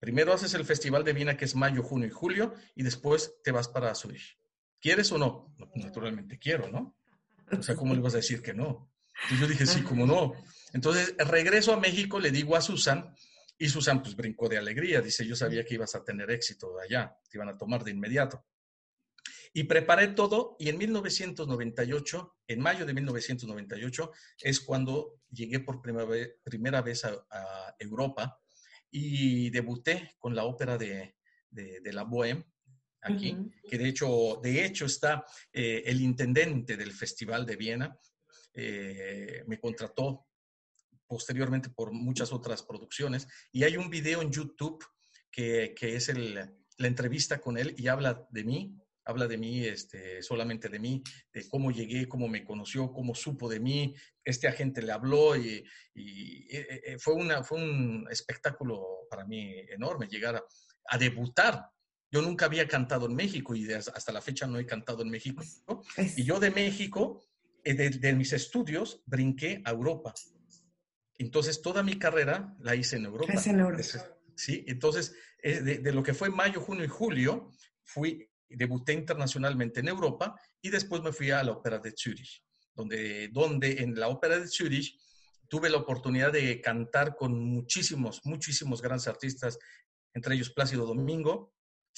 Primero haces el Festival de Viena, que es mayo, junio y julio, y después te vas para Zurich. ¿Quieres o no? Naturalmente quiero, ¿no? O sea, ¿cómo le vas a decir que no? Y yo dije, sí, ¿cómo no? Entonces, regreso a México, le digo a Susan, y Susan pues brincó de alegría. Dice, yo sabía que ibas a tener éxito allá, te iban a tomar de inmediato. Y preparé todo y en 1998, en mayo de 1998, es cuando llegué por primera vez, primera vez a, Europa y debuté con la ópera de, de, la Bohème aquí, que de hecho, de hecho está eh, el intendente del Festival de Viena, eh, me contrató posteriormente por muchas otras producciones y hay un video en YouTube que, que es el, la entrevista con él y habla de mí, habla de mí, este, solamente de mí, de cómo llegué, cómo me conoció, cómo supo de mí, este agente le habló y, eh, eh, fue, una, fue un espectáculo para mí enorme llegar a, debutar. Yo nunca había cantado en México y hasta la fecha no he cantado en México. Y yo de México eh, de, mis estudios brinqué a Europa. Entonces, toda mi carrera la hice en Europa. Es en Europa. Sí, entonces, de, lo que fue mayo, junio y julio, fui, debuté internacionalmente en Europa y después me fui a la Ópera de Zurich, donde, donde en la Ópera de Zurich tuve la oportunidad de cantar con muchísimos, muchísimos grandes artistas, entre ellos Plácido Domingo,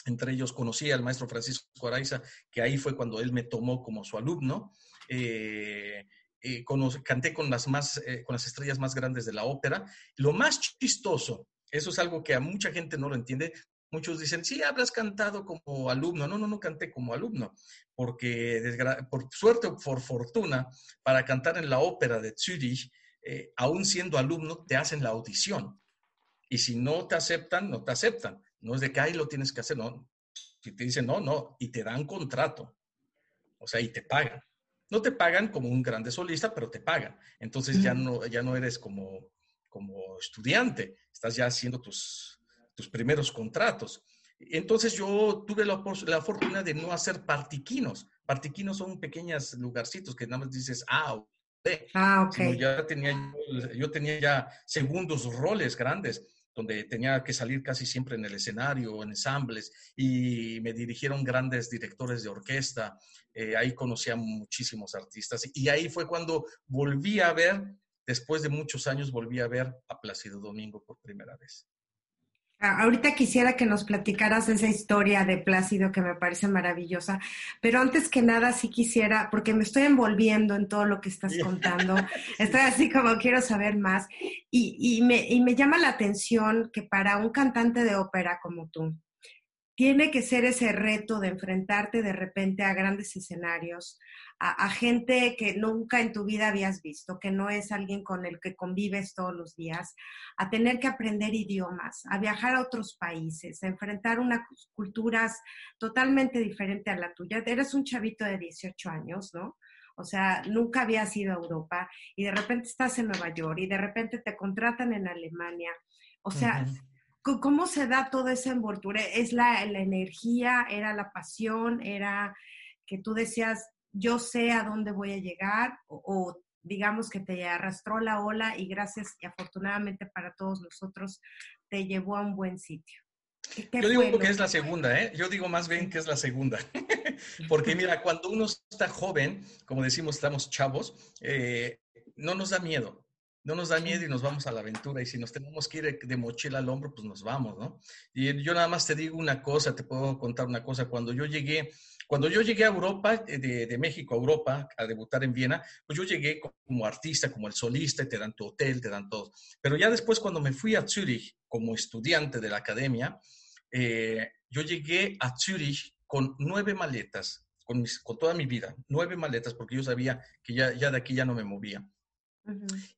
entre ellos conocí al maestro Francisco Araiza, que ahí fue cuando él me tomó como su alumno. Eh, eh, canté con las, más, eh, con las estrellas más grandes de la ópera. Lo más chistoso, eso es algo que a mucha gente no lo entiende, Muchos dicen, sí, habrás cantado como alumno. No, no, no canté como alumno, porque por suerte o por fortuna, para cantar en la ópera de Zürich, aún siendo alumno, te hacen la audición. Y si no te aceptan, no te aceptan. No es de que ahí lo tienes que hacer, no. Si te dicen no, no, y te dan contrato. O sea, y te pagan. No te pagan como un grande solista, pero te pagan. Entonces ya no, ya no eres como, como estudiante, estás ya haciendo tus, tus primeros contratos. Entonces yo tuve la, la, fortuna de no hacer partiquinos. Partiquinos son pequeños lugarcitos que nada más dices, ah, Ah, ok. Ya tenía, yo tenía ya segundos roles grandes donde tenía que salir casi siempre en el escenario, en ensambles, y me dirigieron grandes directores de orquesta. Eh, ahí conocí a muchísimos artistas. Y ahí fue cuando volví a ver, después de muchos años, volví a ver a Plácido Domingo por primera vez. Ahorita quisiera que nos platicaras esa historia de Plácido que me parece maravillosa, pero antes que nada sí quisiera, porque me estoy envolviendo en todo lo que estás contando, [laughs] [laughs] estoy así como quiero saber más y, y, me, y me llama la atención que para un cantante de ópera como tú, tiene que ser ese reto de enfrentarte de repente a grandes escenarios, a, gente que nunca en tu vida habías visto, que no es alguien con el que convives todos los días, a tener que aprender idiomas, a viajar a otros países, a enfrentar unas culturas totalmente diferentes a la tuya. Eres un chavito de 18 años, ¿no? O sea, nunca habías ido a Europa y de repente estás en Nueva York y de repente te contratan en Alemania. O sea, ¿cómo se da toda esa envoltura? ¿Es la, la energía, era la pasión, era que tú decías, yo sé a dónde voy a llegar o, digamos que te arrastró la ola y gracias y afortunadamente para todos nosotros te llevó a un buen sitio. Yo digo que es la segunda, ¿eh? Yo digo más bien que es la segunda. [laughs] Porque [laughs] mira, cuando uno está joven, como decimos, estamos chavos, eh, no nos da miedo. No nos da miedo y nos vamos a la aventura. Y si nos tenemos que ir de mochila al hombro, pues nos vamos, ¿no? Y yo nada más te digo una cosa, te puedo contar una cosa. Cuando yo llegué cuando yo llegué a Europa, eh, de, México a Europa, a debutar en Viena, pues yo llegué como artista, como el solista, te dan tu hotel, te dan todo. Pero ya después, cuando me fui a Zurich como estudiante de la academia, eh, yo llegué a Zurich con nueve maletas, con, con, toda mi vida, nueve maletas, porque yo sabía que ya, ya de aquí ya no me movía.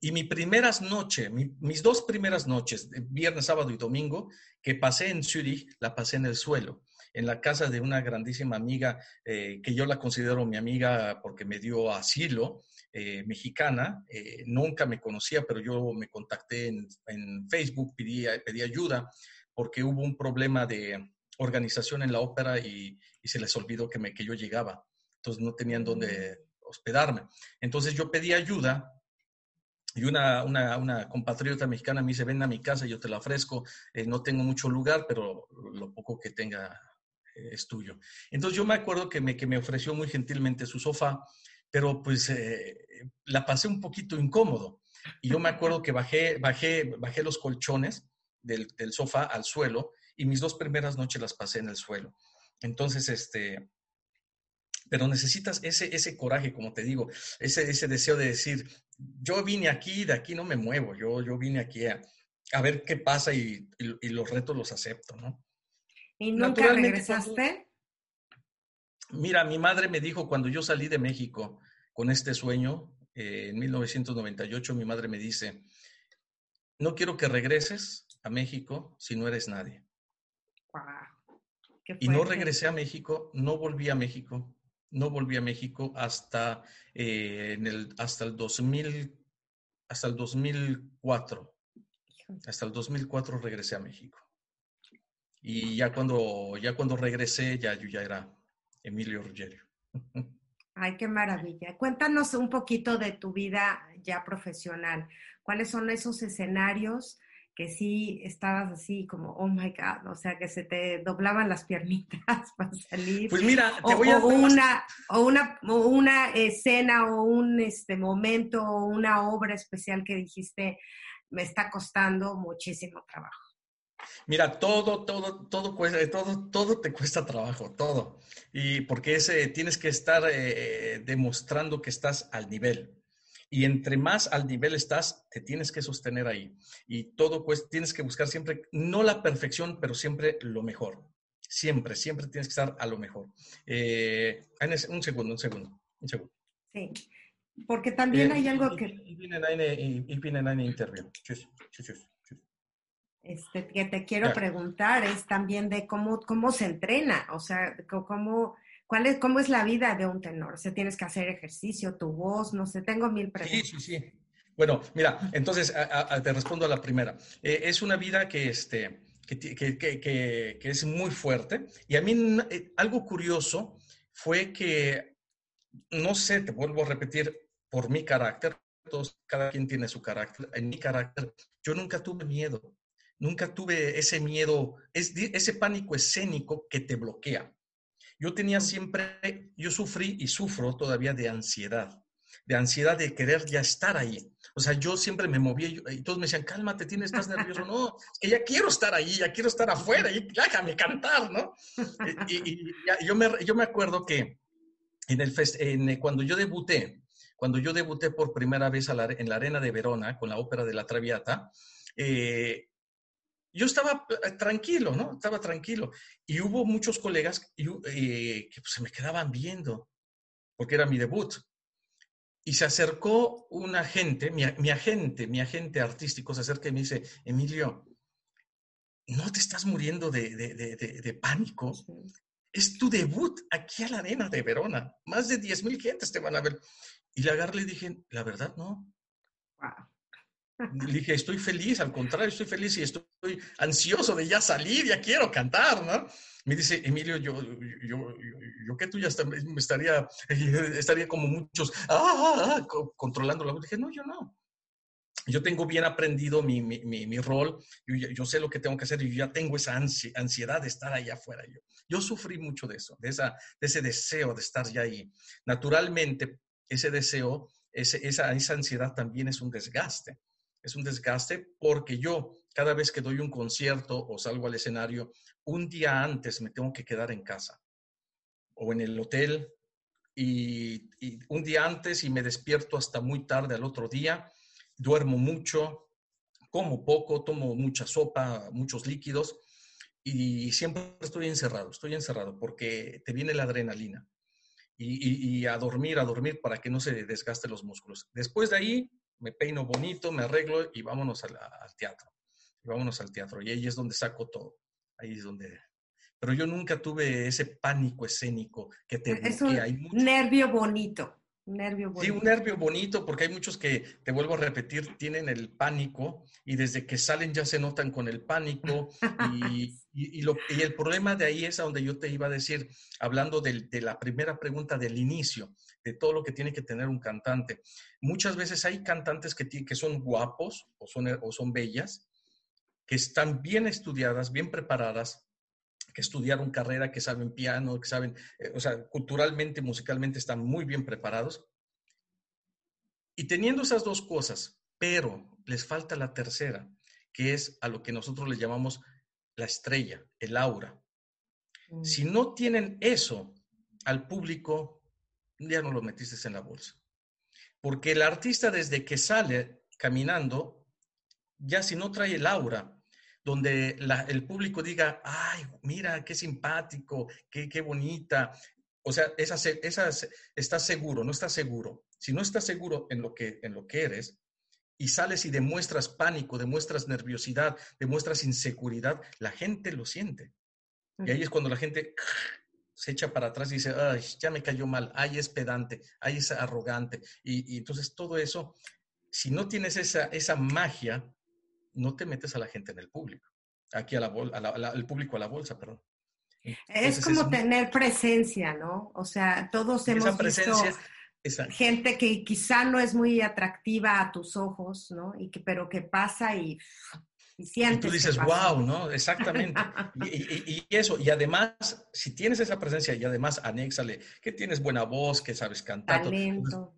Y mis primeras noches, mis dos primeras noches, viernes, sábado y domingo, que pasé en Zurich, la pasé en el suelo en la casa de una grandísima amiga eh, que yo la considero mi amiga porque me dio asilo, eh, mexicana. Eh, nunca me conocía, pero yo me contacté en, Facebook, pedí, pedí, ayuda porque hubo un problema de organización en la ópera y, se les olvidó que, me, que yo llegaba. Entonces no tenían dónde hospedarme. Entonces yo pedí ayuda y una, una, una, compatriota mexicana me dice, ven a mi casa, yo te la ofrezco, no tengo mucho lugar, pero lo poco que tenga es tuyo. Entonces yo me acuerdo que me, que me ofreció muy gentilmente su sofá, pero pues eh, la pasé un poquito incómodo. Y yo me acuerdo que bajé, bajé, bajé los colchones del, del sofá al suelo y mis dos primeras noches las pasé en el suelo. Entonces, este, pero necesitas ese, ese coraje, como te digo, ese, ese deseo de decir, yo vine aquí, de aquí no me muevo, yo, yo vine aquí a, a ver qué pasa y, y, los retos los acepto, ¿no? ¿Y nunca regresaste? Mira, mi madre me dijo cuando yo salí de México con este sueño, eh, en 1998, mi madre me dice, no quiero que regreses a México si no eres nadie. Wow. y no regresé a México, no volví a México, no volví a México hasta, eh, en el, hasta el 2000, hasta el 2004. Hasta el 2004 regresé a México. Y ya cuando, ya cuando regresé, ya yo ya era Emilio Ruggiero. [laughs] Ay, qué maravilla. Cuéntanos un poquito de tu vida ya profesional. ¿Cuáles son esos escenarios que sí estabas así como, oh my God, o sea, que se te doblaban las piernitas [laughs] para salir? Pues mira, te o, voy a... o una, o una, o una escena o un este, momento o una obra especial que dijiste, me está costando muchísimo trabajo. Mira, todo, todo, todo cuesta, todo, todo te cuesta trabajo, todo. Y porque ese, tienes que estar eh, demostrando que estás al nivel. Y entre más al nivel estás, te tienes que sostener ahí. Y todo cuesta, tienes que buscar siempre, no la perfección, pero siempre lo mejor. Siempre, siempre tienes que estar a lo mejor. Eh, un segundo, un segundo, un segundo. Sí, porque también Eh, hay algo ich- que, Ich bin in eine, ich bin in eine Interview. Tschüss, tschüss, tschüss. tschüss. este, que te quiero preguntar es también de cómo, cómo se entrena, o sea, cómo, cuál es, cómo es la vida de un tenor. O sea, tienes que hacer ejercicio, tu voz, no sé, tengo mil Sí, preguntas. sí, sí. Bueno, mira, entonces a- a- te respondo a la primera. Eh, es una vida que, este, que, que- que- que- es muy fuerte. Y a mí eh, algo curioso fue que, no sé, te vuelvo a repetir, por mi carácter, todos, cada quien tiene su carácter. En mi carácter, yo nunca tuve miedo. Nunca tuve ese miedo, es, ese pánico escénico que te bloquea. Yo tenía siempre, yo sufrí y sufro todavía de ansiedad, de ansiedad de querer ya estar ahí. O sea, yo siempre me movía y- todos me decían, cálmate, tienes, estás [laughs] nervioso. No, es que ya quiero estar ahí, ya quiero estar afuera, y déjame cantar, ¿no? Y, y- y ya- yo, me, yo me acuerdo que en el fest- en, eh, cuando yo debuté, cuando yo debuté por primera vez a la- en la Arena de Verona con la ópera de la Traviata, eh, yo estaba eh, tranquilo, ¿no? Estaba tranquilo. Y hubo muchos colegas y, eh, que pues, se me quedaban viendo, porque era mi debut. Y se acercó un agente, mi, mi agente, mi agente artístico, se acerca y me dice, Emilio, ¿no te estás muriendo de, de- de- de- de pánico? Sí. Es tu debut aquí a la Arena de Verona. Más de 10 mil gentes te van a ver. Y le agarré y le dije, la verdad, no. Wow. Le dije, estoy feliz, al contrario, estoy feliz y estoy ansioso de ya salir, ya quiero cantar, ¿no? Me dice, Emilio, yo, yo, yo, yo que tú ya estaría, [laughs] estaría como muchos, ah, ah, ah, co- controlando la voz. Dije, no, yo no. Yo tengo bien aprendido mi, mi, mi, mi rol, yo, yo sé lo que tengo que hacer y yo ya tengo esa ansi- ansiedad de estar allá afuera. Yo, yo sufrí mucho de eso, de, esa, de ese deseo de estar ya ahí. Naturalmente, ese deseo, ese, esa, esa ansiedad también es un desgaste. Es un desgaste porque yo, cada vez que doy un concierto o salgo al escenario, un día antes me tengo que quedar en casa o en el hotel y, un día antes y me despierto hasta muy tarde al otro día, duermo mucho, como poco, tomo mucha sopa, muchos líquidos y siempre estoy encerrado, estoy encerrado porque te viene la adrenalina y, y- y a dormir, a dormir para que no se desgaste los músculos. Después de ahí me peino bonito, me arreglo y vámonos al, al teatro. Y vámonos al teatro y ahí es donde saco todo. Ahí es donde... Pero yo nunca tuve ese pánico escénico que te Es un bloquea. Hay mucho- nervio bonito. Un nervio Sí, bonito. un nervio bonito, porque hay muchos que, te vuelvo a repetir, tienen el pánico y desde que salen ya se notan con el pánico. Y, [laughs] y- y lo- y el problema de ahí es a donde yo te iba a decir, hablando del- de, la primera pregunta del inicio, de todo lo que tiene que tener un cantante. Muchas veces hay cantantes que, que son guapos o son, o son bellas, que están bien estudiadas, bien preparadas, que estudiaron carrera, que saben piano, que saben, eh, o sea, culturalmente, musicalmente están muy bien preparados. Y teniendo esas dos cosas, pero les falta la tercera, que es a lo que nosotros le llamamos la estrella, el aura. Mm. Si no tienen eso al público, ya no lo metiste en la bolsa. Porque el artista desde que sale caminando, ya si no trae el aura, donde la- el público diga, ay, mira, qué simpático, qué, qué bonita. O sea, esa, esa estás seguro, no estás seguro. Si no estás seguro en lo que, en lo que eres y sales y demuestras pánico, demuestras nerviosidad, demuestras inseguridad, la gente lo siente. Y ahí es cuando la gente se echa para atrás y dice, ay, ya me cayó mal, ay, es pedante, ay, es arrogante. Y, y entonces todo eso, si no tienes esa, esa magia, no te metes a la gente en el público. Aquí a la, bol- a la- a la- al público a la bolsa, perdón. es como tener presencia, ¿no? O sea, todos hemos visto gente que quizá no es muy atractiva a tus ojos, ¿no? Y que, pero que pasa y, y sientes. Y tú dices, wow, ¿no? Exactamente. [laughs] y, y, eso, y además, si tienes esa presencia y además anéxale que tienes buena voz, que sabes cantar. Talento.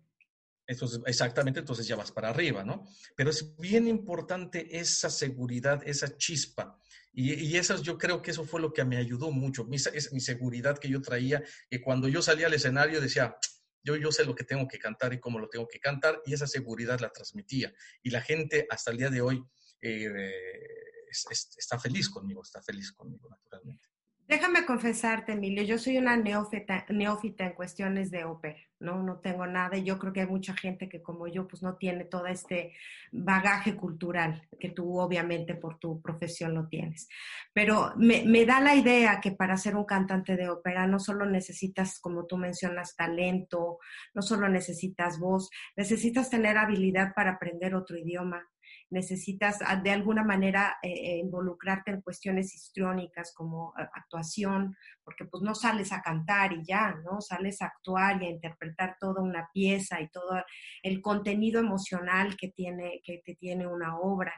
Entonces, exactamente, entonces ya vas para arriba, ¿no? Pero es bien importante esa seguridad, esa chispa. Y, y esas, yo creo que eso fue lo que me ayudó mucho, mi, es mi seguridad que yo traía, que cuando yo salía al escenario decía, yo, yo sé lo que tengo que cantar y cómo lo tengo que cantar, y esa seguridad la transmitía. Y la gente hasta el día de hoy eh, está feliz conmigo, está feliz conmigo, naturalmente. Déjame confesarte, Emilio, yo soy una neófita, neófita en cuestiones de ópera, ¿no? No tengo nada y yo creo que hay mucha gente que como yo pues no tiene todo este bagaje cultural que tú obviamente por tu profesión lo tienes. Pero me, me da la idea que para ser un cantante de ópera no solo necesitas, como tú mencionas, talento, no solo necesitas voz, necesitas tener habilidad para aprender otro idioma, necesitas ah, de alguna manera eh, eh, involucrarte en cuestiones histriónicas como ah, actuación, porque pues no sales a cantar y ya, ¿no? Sales a actuar y a interpretar toda una pieza y todo el contenido emocional que tiene, que tiene una obra.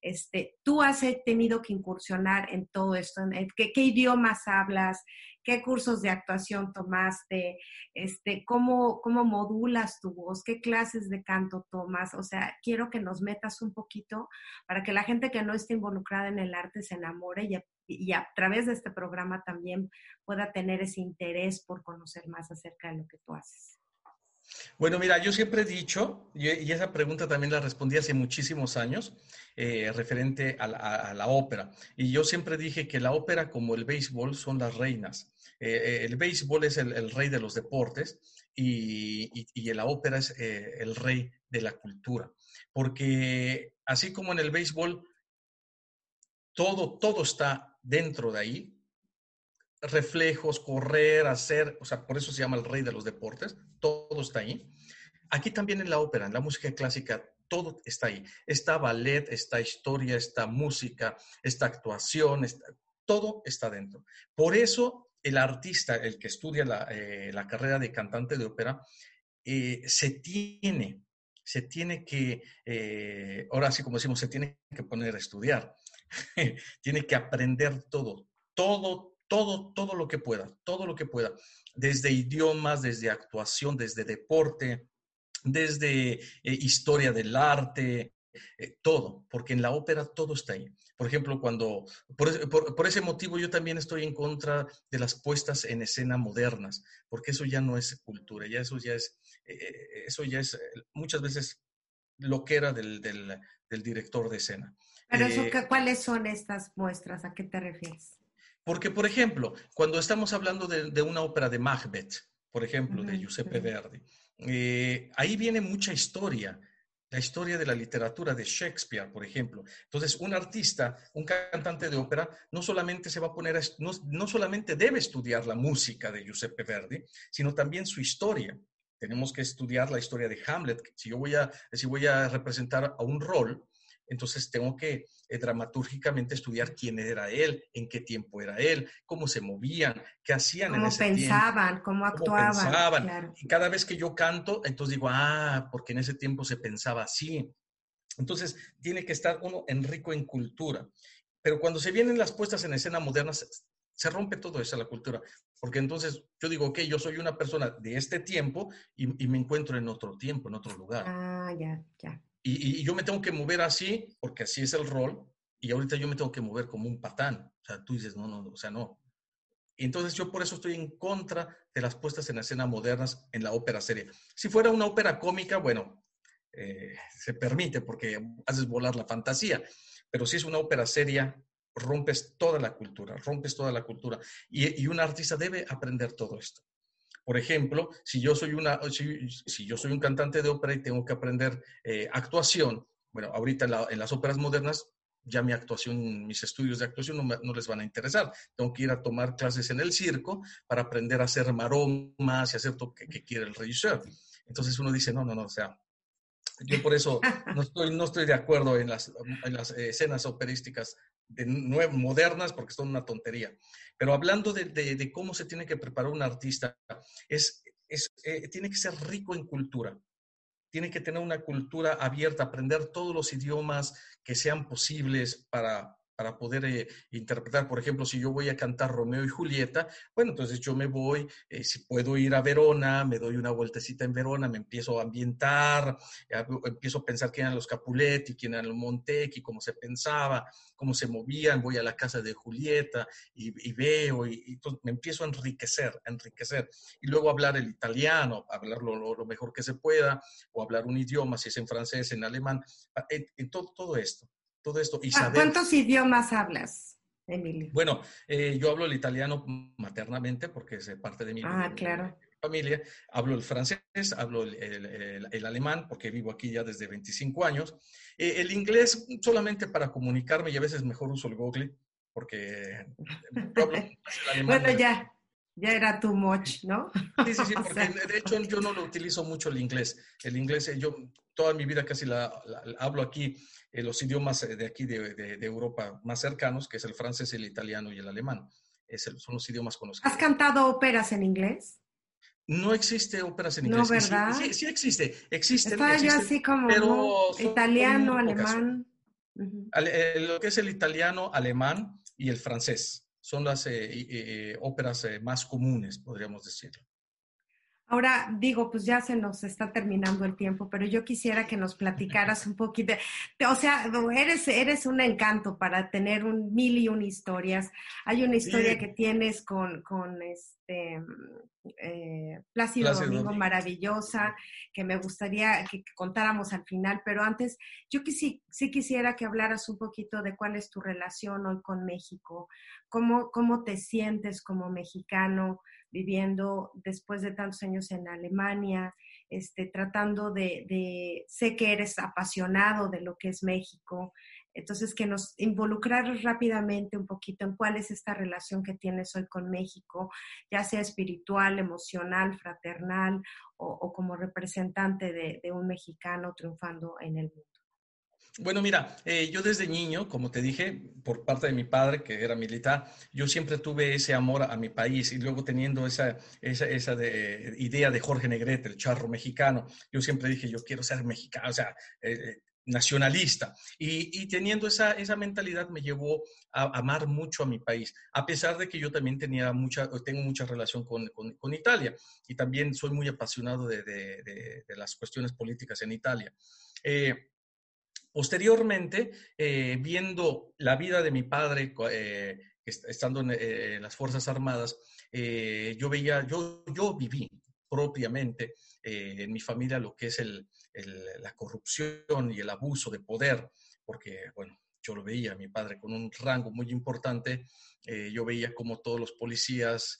Este, tú has tenido que incursionar en todo esto, ¿qué, qué idiomas hablas? Qué cursos de actuación tomaste, este, cómo, cómo modulas tu voz, qué clases de canto tomas. O sea, quiero que nos metas un poquito para que la gente que no esté involucrada en el arte se enamore y a, a través de este programa también pueda tener ese interés por conocer más acerca de lo que tú haces. Bueno, mira, yo siempre he dicho, y esa pregunta también la respondí hace muchísimos años, eh, referente a la, ópera. Y yo siempre dije que la ópera, como el béisbol, son las reinas. Eh, eh, el béisbol es el, rey de los deportes y, y, la ópera es el rey de la cultura. Porque así como en el béisbol, todo, todo está dentro de ahí, reflejos, correr, hacer, o sea, por eso se llama el rey de los deportes, todo está ahí. Aquí también en la ópera, en la música clásica, todo está ahí. Está ballet, está historia, está música, está actuación, todo está dentro. Por eso el artista, el que estudia la, eh, carrera de cantante de ópera, eh, se tiene, se tiene que, eh, ahora sí como decimos, se tiene que poner a estudiar. [laughs] tiene que aprender todo, todo, todo, todo lo que pueda, todo lo que pueda, desde idiomas, desde actuación, desde deporte, desde historia del arte, eh, todo, porque en la ópera todo está ahí. Por ejemplo, cuando, por, ese motivo yo también estoy en contra de las puestas en escena modernas, porque eso ya no es cultura, ya eso ya es, eh, eso ya es muchas veces lo que era del, del, director de escena. Pero eso, ¿cuáles son estas muestras? ¿A qué te refieres? Porque, por ejemplo, cuando estamos hablando de, una ópera de Macbeth, por ejemplo, de Giuseppe Verdi, eh, ahí viene mucha historia, la historia de la literatura de Shakespeare, por ejemplo. Entonces, un artista, un cantante de ópera, no solamente se va a poner, no, no solamente debe estudiar la música de Giuseppe Verdi, sino también su historia. Tenemos que estudiar la historia de Hamlet. Si voy a, si voy a representar a un rol, entonces tengo que eh, dramatúrgicamente estudiar quién era él, en qué tiempo era él, cómo se movían, qué hacían en ese pensaban, tiempo. Cómo actuaban, cómo. Y cada vez que yo canto, entonces digo, ah, porque en ese tiempo se pensaba así. Entonces tiene que estar uno en rico en cultura. Pero cuando se vienen las puestas en escena modernas, se rompe todo eso, la cultura. Porque entonces yo digo, ok, yo soy una persona de este tiempo y, y me encuentro en otro tiempo, en otro lugar. Ah, ya, ya. Y, yo me tengo que mover así, porque así es el rol, y ahorita yo me tengo que mover como un patán. O sea, tú dices, no, no, o sea, no. entonces yo por eso estoy en contra de las puestas en escena modernas en la ópera seria. Si fuera una ópera cómica, bueno, eh, se permite porque haces volar la fantasía, pero si es una ópera seria, rompes toda la cultura, rompes toda la cultura. y un artista debe aprender todo esto. Por ejemplo, si yo soy, una, si, yo soy un cantante de ópera y tengo que aprender eh, actuación, bueno, ahorita en, las óperas modernas ya mi actuación, mis estudios de actuación no, les van a interesar. Tengo que ir a tomar clases en el circo para aprender a hacer maromas y hacer lo que, quiere el regisseur. Entonces uno dice, no, no, no, o sea, yo por eso no estoy, no estoy de acuerdo en las, en las escenas operísticas de modernas porque son una tontería. Pero hablando de, cómo se tiene que preparar un artista, es, eh, tiene que ser rico en cultura. Tiene que tener una cultura abierta, aprender todos los idiomas que sean posibles para, para poder eh, interpretar. Por ejemplo, si yo voy a cantar Romeo y Julieta, bueno, entonces yo me voy, eh, si puedo ir a Verona, me doy una vueltecita en Verona, me empiezo a ambientar, empiezo a pensar quién eran los Capuletti, quién eran los Montecchi, cómo se pensaba, cómo se movían, voy a la casa de Julieta y, veo, y, me empiezo a enriquecer, a enriquecer. Y luego hablar el italiano, hablarlo lo, mejor que se pueda, o hablar un idioma, si es en francés, en alemán, en todo, todo esto todo esto. Y ah, ¿Cuántos idiomas hablas, Emilio? Bueno, eh, yo hablo el italiano maternamente porque es parte de mi, ah, claro. familia. Hablo el francés, hablo el, alemán porque vivo aquí ya desde 25 años. Eh, el inglés solamente para comunicarme y a veces mejor uso el Google porque [laughs] bueno, ya, ya era too much, ¿no? Sí, sí, sí, [laughs] porque de hecho yo no lo utilizo mucho el inglés. El inglés, eh, yo toda mi vida casi la hablo aquí eh, los idiomas eh, de aquí de, Europa más cercanos, que es el francés, el italiano y el alemán. Es son los idiomas con los ¿Has cantado óperas en inglés? No existe óperas en inglés. No, ¿verdad? Sí, sí, existe, existe. Estaba yo así como italiano, alemán. Eh, lo que es el italiano, alemán y el francés son las óperas más comunes, podríamos decirlo. Ahora digo, pues ya se nos está terminando el tiempo, pero yo quisiera que nos platicaras un poquito. O sea, eres, eres un encanto para tener un mil y un historias. Hay una historia que tienes con, con este eh, Plácido, Domingo, maravillosa, que me gustaría que, contáramos al final, pero antes yo sí, sí quisiera que hablaras un poquito de cuál es tu relación hoy con México, cómo, cómo te sientes como mexicano viviendo después de tantos años en Alemania, este, tratando de, sé que eres apasionado de lo que es México, entonces que nos involucrar rápidamente un poquito en cuál es esta relación que tienes hoy con México, ya sea espiritual, emocional, fraternal o, como representante de un mexicano triunfando en el mundo. Bueno, mira, eh, yo desde niño, como te dije, por parte de mi padre, que era militar, yo siempre tuve ese amor a, mi país y luego teniendo esa, esa, esa idea de Jorge Negrete, el charro mexicano, yo siempre dije, yo quiero ser mexicano, o sea, eh, eh, nacionalista. Y, teniendo esa, esa mentalidad me llevó a amar mucho a mi país, a pesar de que yo también tenía mucha, tengo mucha relación con, con, Italia y también soy muy apasionado de, de, las cuestiones políticas en Italia. Posteriormente, eh, viendo la vida de mi padre, eh, estando eh, en, las Fuerzas Armadas, yo veía, yo, yo viví propiamente en mi familia lo que es la corrupción y el abuso de poder, porque, bueno, yo lo veía, mi padre con un rango muy importante, yo veía como todos los policías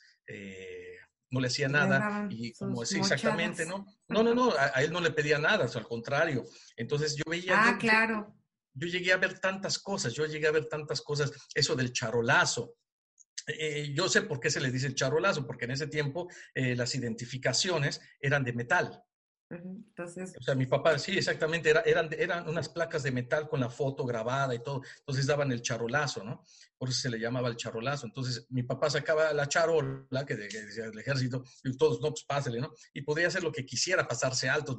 no le hacía nada y como decía exactamente, ¿no? No, no, no, a, él no le pedía nada, al contrario. Entonces yo veía... Ah, claro. Yo, llegué a ver tantas cosas, yo llegué a ver tantas cosas, eso del charolazo. Eh, yo sé por qué se le dice el charolazo, porque en ese tiempo eh, las identificaciones eran de metal. Entonces, o sea, mi papá, sí, exactamente, eran, unas placas de metal con la foto grabada y todo, entonces daban el charolazo, ¿no? Por eso se le llamaba el charolazo. Entonces, mi papá sacaba la charola, que, decía el ejército, y todos, no, pues pásele, ¿no? Y podía hacer lo que quisiera, pasarse altos,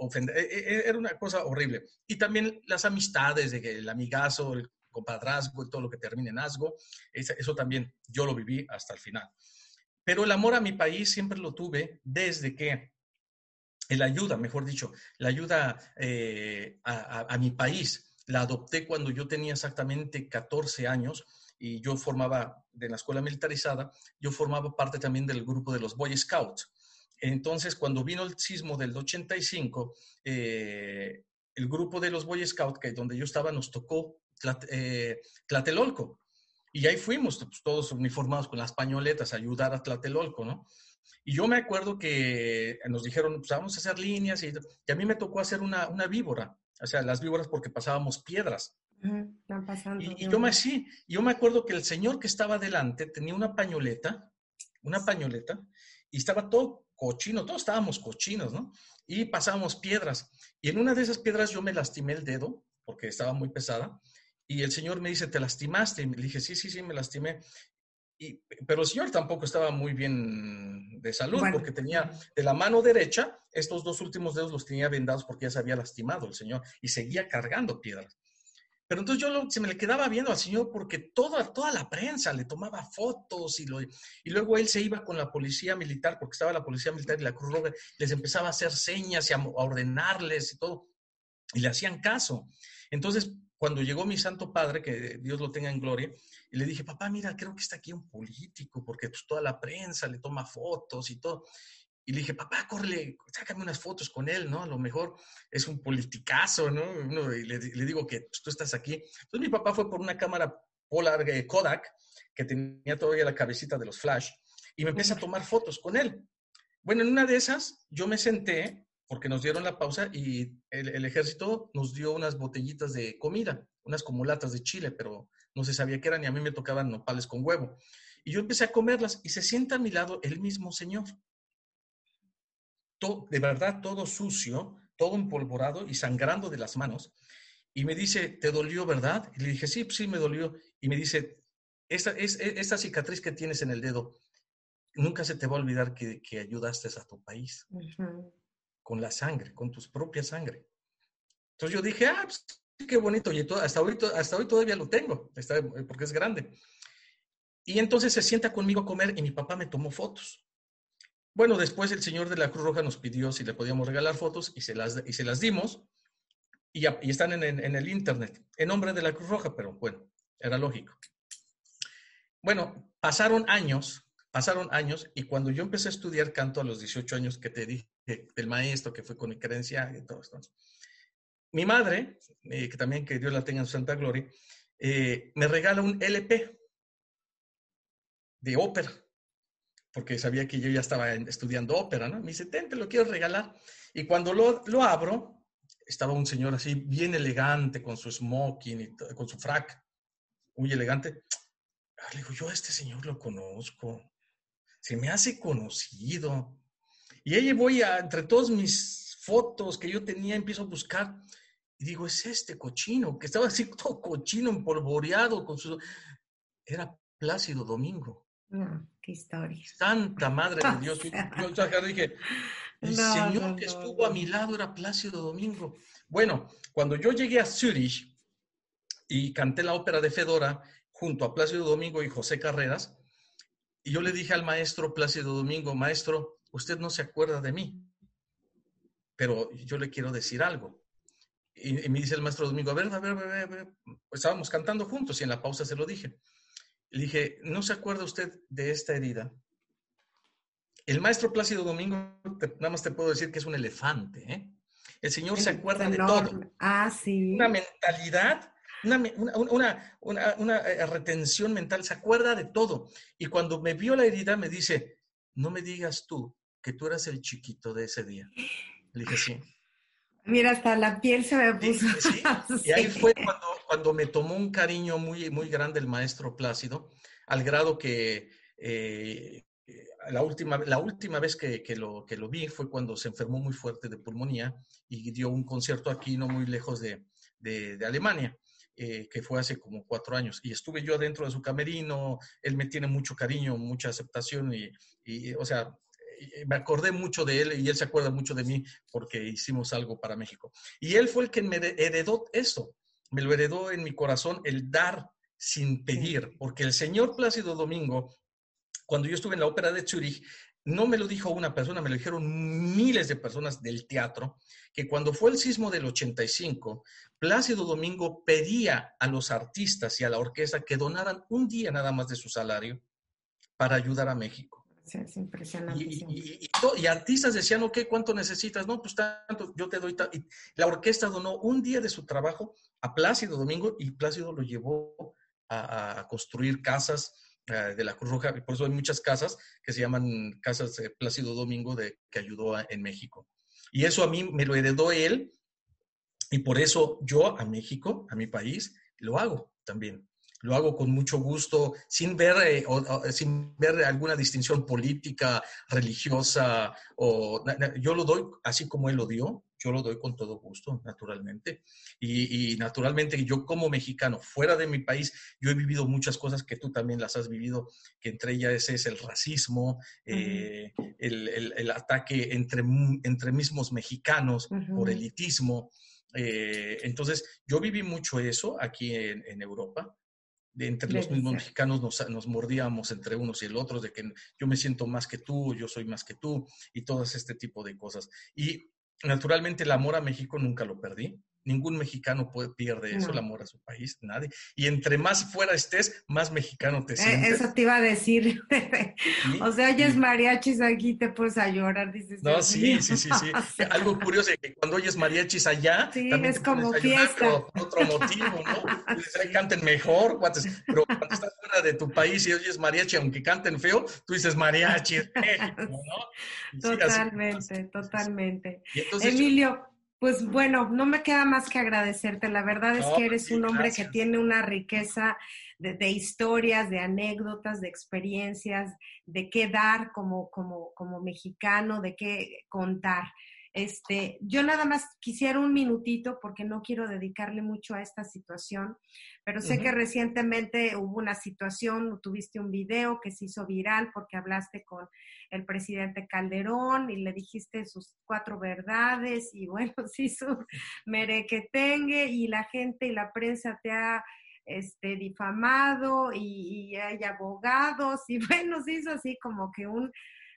ofender, e, e, e, era una cosa horrible. Y también las amistades, de el amigazo, el compadrazgo todo lo que termine en asgo, eso también yo lo viví hasta el final. Pero el amor a mi país siempre lo tuve desde que la ayuda, mejor dicho, la ayuda eh, a, mi país. La adopté cuando yo tenía exactamente 14 años y yo formaba, de la escuela militarizada, yo formaba parte también del grupo de los Boy Scouts. Entonces, cuando vino el sismo del 85, eh, el grupo de los Boy Scouts, que donde yo estaba, nos tocó eh, Tlatelolco. Y ahí fuimos, pues, todos uniformados con las pañoletas, a ayudar a Tlatelolco, ¿no? Y yo me acuerdo que nos dijeron, pues vamos a hacer líneas y, a mí me tocó hacer una, una, víbora, o sea, las víboras porque pasábamos piedras. y, yo me sí, yo me acuerdo que el señor que estaba delante tenía una pañoleta, una pañoleta, y estaba todo cochino, todos estábamos cochinos, ¿no? Y pasábamos piedras. Y en una de esas piedras yo me lastimé el dedo porque estaba muy pesada y el señor me dice, ¿te lastimaste? Y le dije, sí, sí, sí, me lastimé. Y, pero el señor tampoco estaba muy bien de salud porque tenía de la mano derecha, estos dos últimos dedos los tenía vendados porque ya se había lastimado el señor y seguía cargando piedras. Pero entonces yo se me le quedaba viendo al señor porque toda, toda la prensa le tomaba fotos y, lo, y luego él se iba con la policía militar, porque estaba la policía militar y la Cruz Roja, les empezaba a hacer señas y a, a ordenarles y todo, y le hacían caso. Entonces, cuando llegó mi santo padre, que Dios lo tenga en gloria, y le dije, papá, mira, creo que está aquí un político, porque pues, toda la prensa le toma fotos y todo. Y le dije, papá, corre, sácame unas fotos con él, ¿no? A lo mejor es un politicazo, ¿no? y le, digo que pues, tú estás aquí. Entonces mi papá fue por una cámara Polar eh, Kodak, que tenía todavía la cabecita de los flash, y me empieza a tomar fotos con él. Bueno, en una de esas yo me senté, porque nos dieron la pausa, y el, ejército nos dio unas botellitas de comida, unas como latas de chile, pero no se sabía qué eran, y a mí me tocaban nopales con huevo. Y yo empecé a comerlas, y se sienta a mi lado el mismo señor de verdad todo sucio, todo empolvorado y sangrando de las manos. Y me dice, ¿te dolió, verdad? Y le dije, sí, sí, me dolió. Y me dice, esta, es, e, esta cicatriz que tienes en el dedo, nunca se te va a olvidar que, que ayudaste a tu país con la sangre, con tu propia sangre. Entonces yo dije, ah, pues, qué bonito, y hasta hoy, hasta hoy todavía lo tengo, porque es grande. Y entonces se sienta conmigo a comer y mi papá me tomó fotos. Bueno, después el señor de la Cruz Roja nos pidió si le podíamos regalar fotos y se las, y se las dimos y, están en, el internet, en nombre de la Cruz Roja, pero bueno, era lógico. Bueno, pasaron años, pasaron años y cuando yo empecé a estudiar canto a los 18 años que te dije del maestro que fue con mi creencia y todo esto, mi madre, eh, que también que Dios la tenga en su santa gloria, eh, me regala un LP de ópera porque sabía que yo ya estaba estudiando ópera, ¿no? Me dice, ten, te lo quiero regalar. Y cuando lo, lo abro, estaba un señor así, bien elegante, con su smoking y con su frac, muy elegante. Ah, le digo, yo a este señor lo conozco, se me hace conocido. Y ahí voy a, entre todas mis fotos que yo tenía, empiezo a buscar y digo, es este cochino, que estaba así [laughs] todo cochino, empolvoreado con su... Era Plácido Domingo. No, qué historia. Santa Madre de Dios. Yo, [laughs] dije, el Señor que estuvo a mi lado era Plácido Domingo. Bueno, cuando yo llegué a Zurich y canté la ópera de Fedora junto a Plácido Domingo y José Carreras, y yo le dije al maestro Plácido Domingo, maestro, usted no se acuerda de mí, pero yo le quiero decir algo. Y, me dice el maestro Domingo, a ver, a ver, a ver, a ver. estábamos cantando juntos y en la pausa se lo dije. Le dije, ¿no se acuerda usted de esta herida? El maestro Plácido Domingo, nada más te puedo decir que es un elefante. ¿eh? El Señor se acuerda de todo. Ah, sí. Una mentalidad, una, una, eh, retención mental, se acuerda de todo. Y cuando me vio la herida, me dice, no me digas tú que tú eras el chiquito de ese día. Le dije, sí. Mira, hasta la piel se me puso. [laughs] Y ahí fue cuando, me tomó un cariño muy, muy grande el maestro Plácido, al grado que eh, la, última, la última vez que, lo, que lo vi fue cuando se enfermó muy fuerte de pulmonía y dio un concierto aquí, no muy lejos de, Alemania. Eh, que fue hace como cuatro años. Y estuve yo dentro de su camerino, él me tiene mucho cariño, mucha aceptación y, y o sea, me acordé mucho de él y él se acuerda mucho de mí porque hicimos algo para México. Y él fue el que me heredó eso, me lo heredó en mi corazón el dar sin pedir, porque el señor Plácido Domingo, cuando yo estuve en la ópera de Zurich, no me lo dijo una persona, me lo dijeron miles de personas del teatro, que cuando fue el sismo del 85, Plácido Domingo pedía a los artistas y a la orquesta que donaran un día nada más de su salario para ayudar a México. Es impresionante. Y, artistas decían, ok, ¿cuánto necesitas? No, pues tanto, yo te doy. Y la orquesta donó un día de su trabajo a Plácido Domingo y Plácido lo llevó a, construir casas eh, de la Cruz Roja. Y por eso hay muchas casas que se llaman casas de Plácido Domingo de, que ayudó en México. Y eso a mí me lo heredó él y por eso yo a México, a mi país, lo hago también lo hago con mucho gusto, sin ver, eh, sin ver alguna distinción política, religiosa, o yo lo doy así como él lo dio, yo lo doy con todo gusto, naturalmente. Y, naturalmente yo como mexicano, fuera de mi país, yo he vivido muchas cosas que tú también las has vivido, que entre ellas es el racismo, eh, el, ataque entre, entre mismos mexicanos por elitismo. Eh, entonces, yo viví mucho eso aquí en, Europa. De entre los mismos mexicanos nos, nos, mordíamos entre unos y el otro, de que yo me siento más que tú, yo soy más que tú, y todo este tipo de cosas. Y naturalmente el amor a México nunca lo perdí. Ningún mexicano puede, pierde eso, el amor a su país, nadie. Y entre más fuera estés, más mexicano te eh, sientes. Eso te iba a decir. O sea, oyes mariachis aquí, te puedes a llorar, dices. No, sí, sí, sí, [laughs] sí. Algo curioso es que cuando oyes mariachis allá, sí, es como fiesta. Por otro motivo, ¿no? [laughs] Dices, canten mejor, Pero cuando estás fuera de tu país y oyes mariachi, aunque canten feo, tú dices mariachi, ¿no? totalmente, totalmente. Emilio, pues bueno, no me queda más que agradecerte. La verdad es que pues eres un hombre que tiene una riqueza de, historias, de anécdotas, de experiencias, de qué dar como, como, como mexicano, de qué contar. Este, yo nada más quisiera un minutito porque no quiero dedicarle mucho a esta situación, pero sé que recientemente hubo una situación, tuviste un video que se hizo viral porque hablaste con el presidente Calderón y le dijiste sus cuatro verdades y bueno, [laughs] se hizo merequetengue y la gente y la prensa te ha este, difamado y, y hay abogados y [laughs] bueno, se hizo así como que un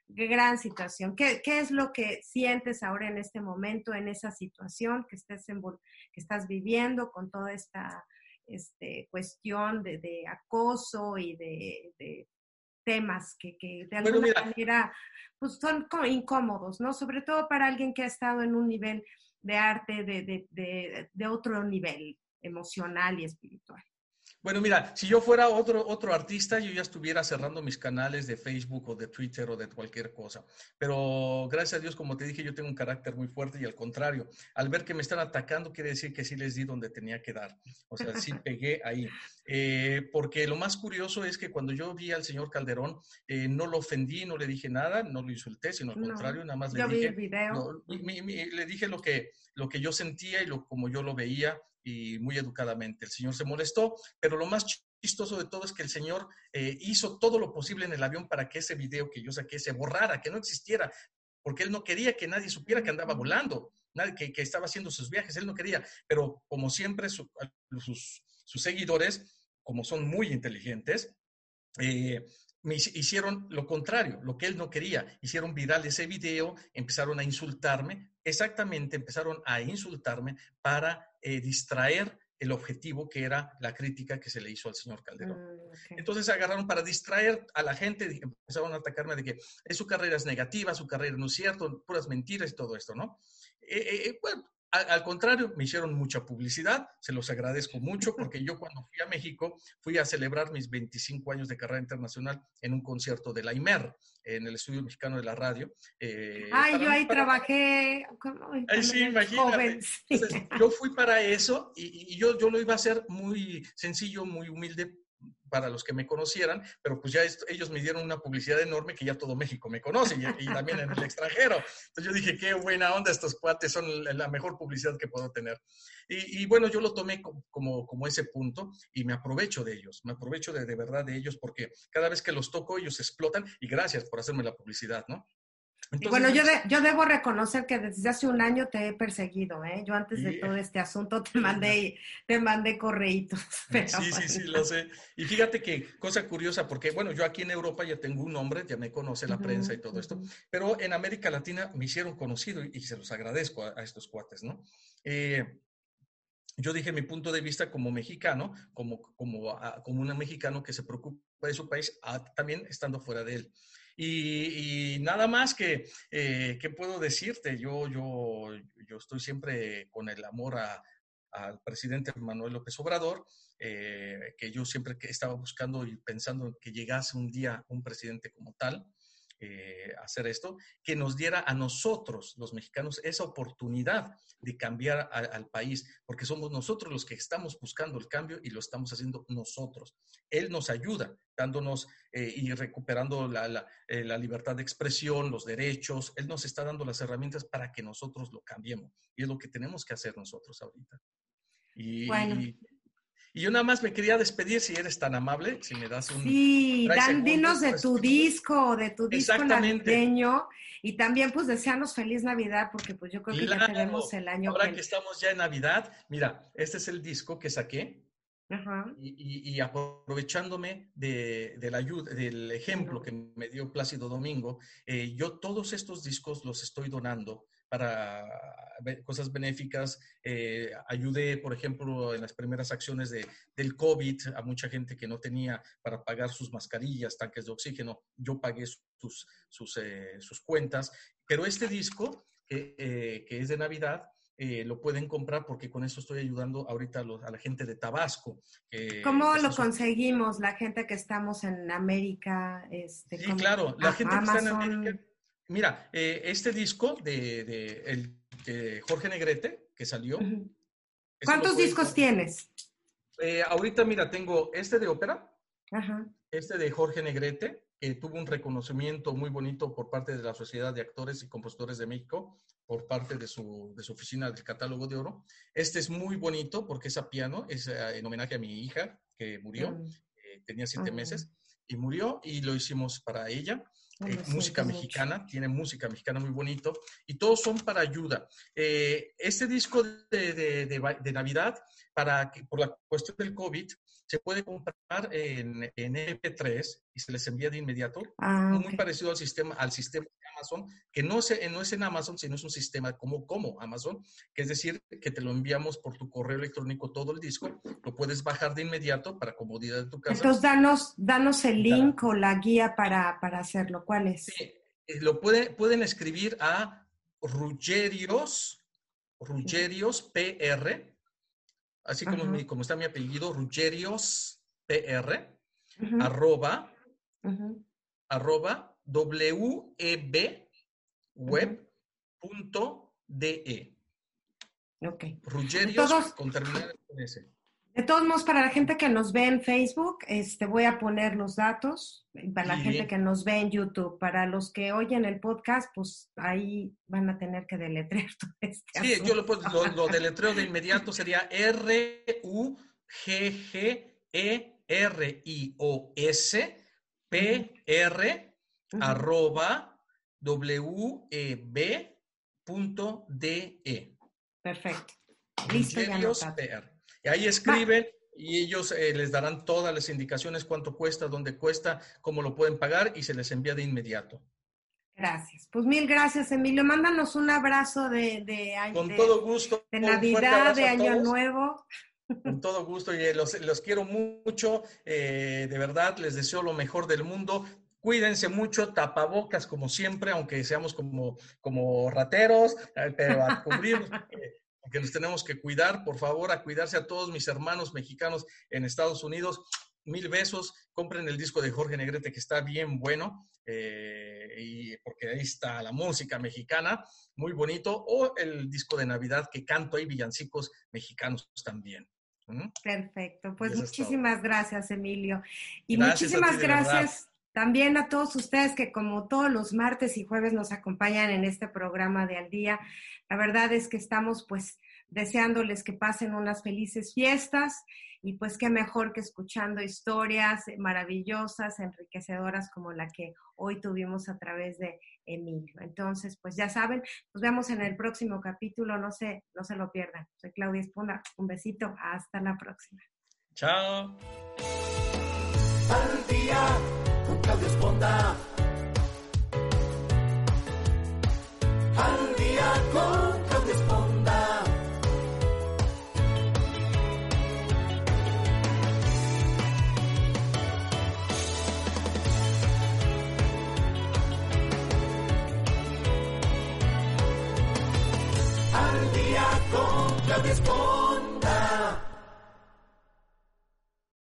gran situación. ¿Qué, es lo que sientes ahora en este momento, en esa situación que, estés que estás viviendo con toda esta este, cuestión de, acoso y de, temas que, de alguna manera pues son incómodos, ¿no? Sobre todo para alguien que ha estado en un nivel de arte de otro nivel emocional y espiritual. Bueno, mira, si yo fuera otro, otro artista, yo ya estuviera cerrando mis canales de Facebook o de Twitter o de cualquier cosa. Pero gracias a Dios, como te dije, yo tengo un carácter muy fuerte y al contrario, al ver que me están atacando, quiere decir que sí les di donde tenía que dar. O sea, sí [laughs] pegué ahí. Eh, porque lo más curioso es que cuando yo vi al señor Calderón, eh, no lo ofendí, no le dije nada, no lo insulté, sino al contrario, nada más le dije, le dije lo que, lo que yo sentía y lo, como yo lo veía y muy educadamente. El señor se molestó, pero lo más chistoso de todo es que el señor eh, hizo todo lo posible en el avión para que ese video que yo saqué se borrara, que no existiera, porque él no quería que nadie supiera que andaba volando, nadie, que, que estaba haciendo sus viajes, él no quería, pero como siempre sus, sus, seguidores, como son muy inteligentes, eh, me hicieron lo contrario, lo que él no quería. Hicieron viral ese video, empezaron a insultarme, exactamente empezaron a insultarme para eh, distraer el objetivo que era la crítica que se le hizo al señor Calderón. Mm, Entonces agarraron para distraer a la gente, empezaron a atacarme de que su carrera es negativa, su carrera no es cierto, puras mentiras y todo esto, ¿no? Eh, eh, bueno, al, contrario, me hicieron mucha publicidad, se los agradezco mucho, [laughs] porque yo cuando fui a México fui a celebrar mis 25 años de carrera internacional en un concierto de la IMER, en el Estudio Mexicano de la Radio. Eh, Ay, yo ahí trabajé. Ay, sí, imagínate. yo fui para eso y, y, yo, yo lo iba a hacer muy sencillo, muy humilde, para los que me conocieran, pero pues ya ellos me dieron una publicidad enorme que ya todo México me conoce y, también en el extranjero. Entonces yo dije, qué buena onda, estos cuates son la mejor publicidad que puedo tener. Y, bueno, yo lo tomé como, como, ese punto y me aprovecho de ellos, me aprovecho de, de verdad de ellos porque cada vez que los toco ellos explotan y gracias por hacerme la publicidad, ¿no? Bueno, yo, yo debo reconocer que desde hace un año te he perseguido, ¿eh? Yo antes de todo este asunto te mandé, [laughs] te mandé correitos. [laughs] sí, sí, sí, lo sé. Y fíjate que cosa curiosa, porque bueno, yo aquí en Europa ya tengo un nombre, ya me conoce la prensa y todo esto, pero en América Latina me hicieron conocido y, se los agradezco a, estos cuates, ¿no? Eh, yo dije mi punto de vista como mexicano, como, como, ah, como un mexicano que se preocupa de su país, ah, también estando fuera de él. Y, nada más que, eh, ¿qué puedo decirte? Yo, yo, yo estoy siempre con el amor al presidente Manuel López Obrador, eh, que yo siempre estaba buscando y pensando que llegase un día un presidente como tal. Eh, hacer esto, que nos diera a nosotros, los mexicanos, esa oportunidad de cambiar al país, porque somos nosotros los que estamos buscando el cambio y lo estamos haciendo nosotros. Él nos ayuda, dándonos eh, y recuperando la, eh, la, libertad de expresión, los derechos. Él nos está dando las herramientas para que nosotros lo cambiemos. Y es lo que tenemos que hacer nosotros ahorita. Y, bueno. Y yo nada más me quería despedir, si eres tan amable, si me das un... Sí, Dan, dinos de tu disco, de tu disco navideño. Y también, pues, deseanos feliz Navidad, porque pues yo creo que ya tenemos el año. Ahora que... estamos ya en Navidad, mira, este es el disco que saqué. Ajá. Y, y, aprovechándome de, de, la ayuda, del ejemplo que me dio Plácido Domingo, eh, yo todos estos discos los estoy donando para cosas benéficas. Eh, ayudé, por ejemplo, en las primeras acciones de, del COVID a mucha gente que no tenía para pagar sus mascarillas, tanques de oxígeno. Yo pagué sus, sus, eh, sus cuentas. Pero este disco, eh, que es de Navidad, lo pueden comprar porque con eso estoy ayudando ahorita a, la gente de Tabasco. ¿Cómo lo conseguimos, la gente que estamos en América? Este, sí, claro, la gente que está en América Mira, eh, este disco de, el, Jorge Negrete, que salió. ¿Cuántos discos tienes? Eh, ahorita, mira, tengo este de ópera, este de Jorge Negrete, que tuvo un reconocimiento muy bonito por parte de la Sociedad de Actores y Compositores de México, por parte de su, de su oficina del Catálogo de Oro. Este es muy bonito porque es a piano, es eh, en homenaje a mi hija que murió, mm. tenía siete meses, y murió y lo hicimos para ella. Eh, música mexicana, tiene música mexicana muy bonito y todos son para ayuda. Eh, este disco de, de, de, Navidad, para que, por la cuestión del COVID, se puede comprar en, en MP3 y se les envía de inmediato, ah, muy parecido al sistema, al sistema de Amazon, que no, es en Amazon, sino es un sistema como, como Amazon, que es decir, que te lo enviamos por tu correo electrónico todo el disco, lo puedes bajar de inmediato para comodidad de tu casa. Entonces, danos, danos el link o la guía para, para hacerlo, ¿cuál es? Sí, eh, lo puede, pueden escribir a Ruggerios, Ruggerios PR, así como, mi, como está mi apellido, Ruggerios PR, arroba, arroba webweb.de. Ok. Ruggerios con terminal con S. De todos modos, para la gente que nos ve en Facebook, este, voy a poner los datos. Para la gente que nos ve en YouTube, para los que oyen el podcast, pues ahí van a tener que deletrear [laughs] todo este Sí, yo lo, lo, deletreo de inmediato, sería R-U-G-G-E-R-I-O-S P-R arroba W-E-B punto D-E. Perfecto. Listo, ya y ahí escriben y ellos eh, les darán todas las indicaciones, cuánto cuesta, dónde cuesta, cómo lo pueden pagar y se les envía de inmediato. Gracias. Pues mil gracias, Emilio. Mándanos un abrazo de, de, Con todo gusto. De Navidad, de Año Nuevo. Con todo gusto y eh, los, los quiero mucho. Eh, de verdad, les deseo lo mejor del mundo. Cuídense mucho, tapabocas como siempre, aunque seamos como, como rateros, pero a cubrir [laughs] que nos tenemos que cuidar, por favor, a cuidarse a todos mis hermanos mexicanos en Estados Unidos. Mil besos, compren el disco de Jorge Negrete que está bien bueno, eh, y porque ahí está la música mexicana, muy bonito, o el disco de Navidad que canto ahí villancicos mexicanos también. Perfecto, pues muchísimas gracias, Emilio. Y muchísimas gracias también a todos ustedes que como todos los martes y jueves nos acompañan en este programa de Al Día. La verdad es que estamos pues deseándoles que pasen unas felices fiestas y pues qué mejor que escuchando historias maravillosas, enriquecedoras como la que hoy tuvimos a través de Emilio. Entonces, pues ya saben, nos vemos en el próximo capítulo, no se, no se lo pierdan. Soy Claudia Espuna, un besito, hasta la próxima. Chao. Al día con Claudia Esponda. Al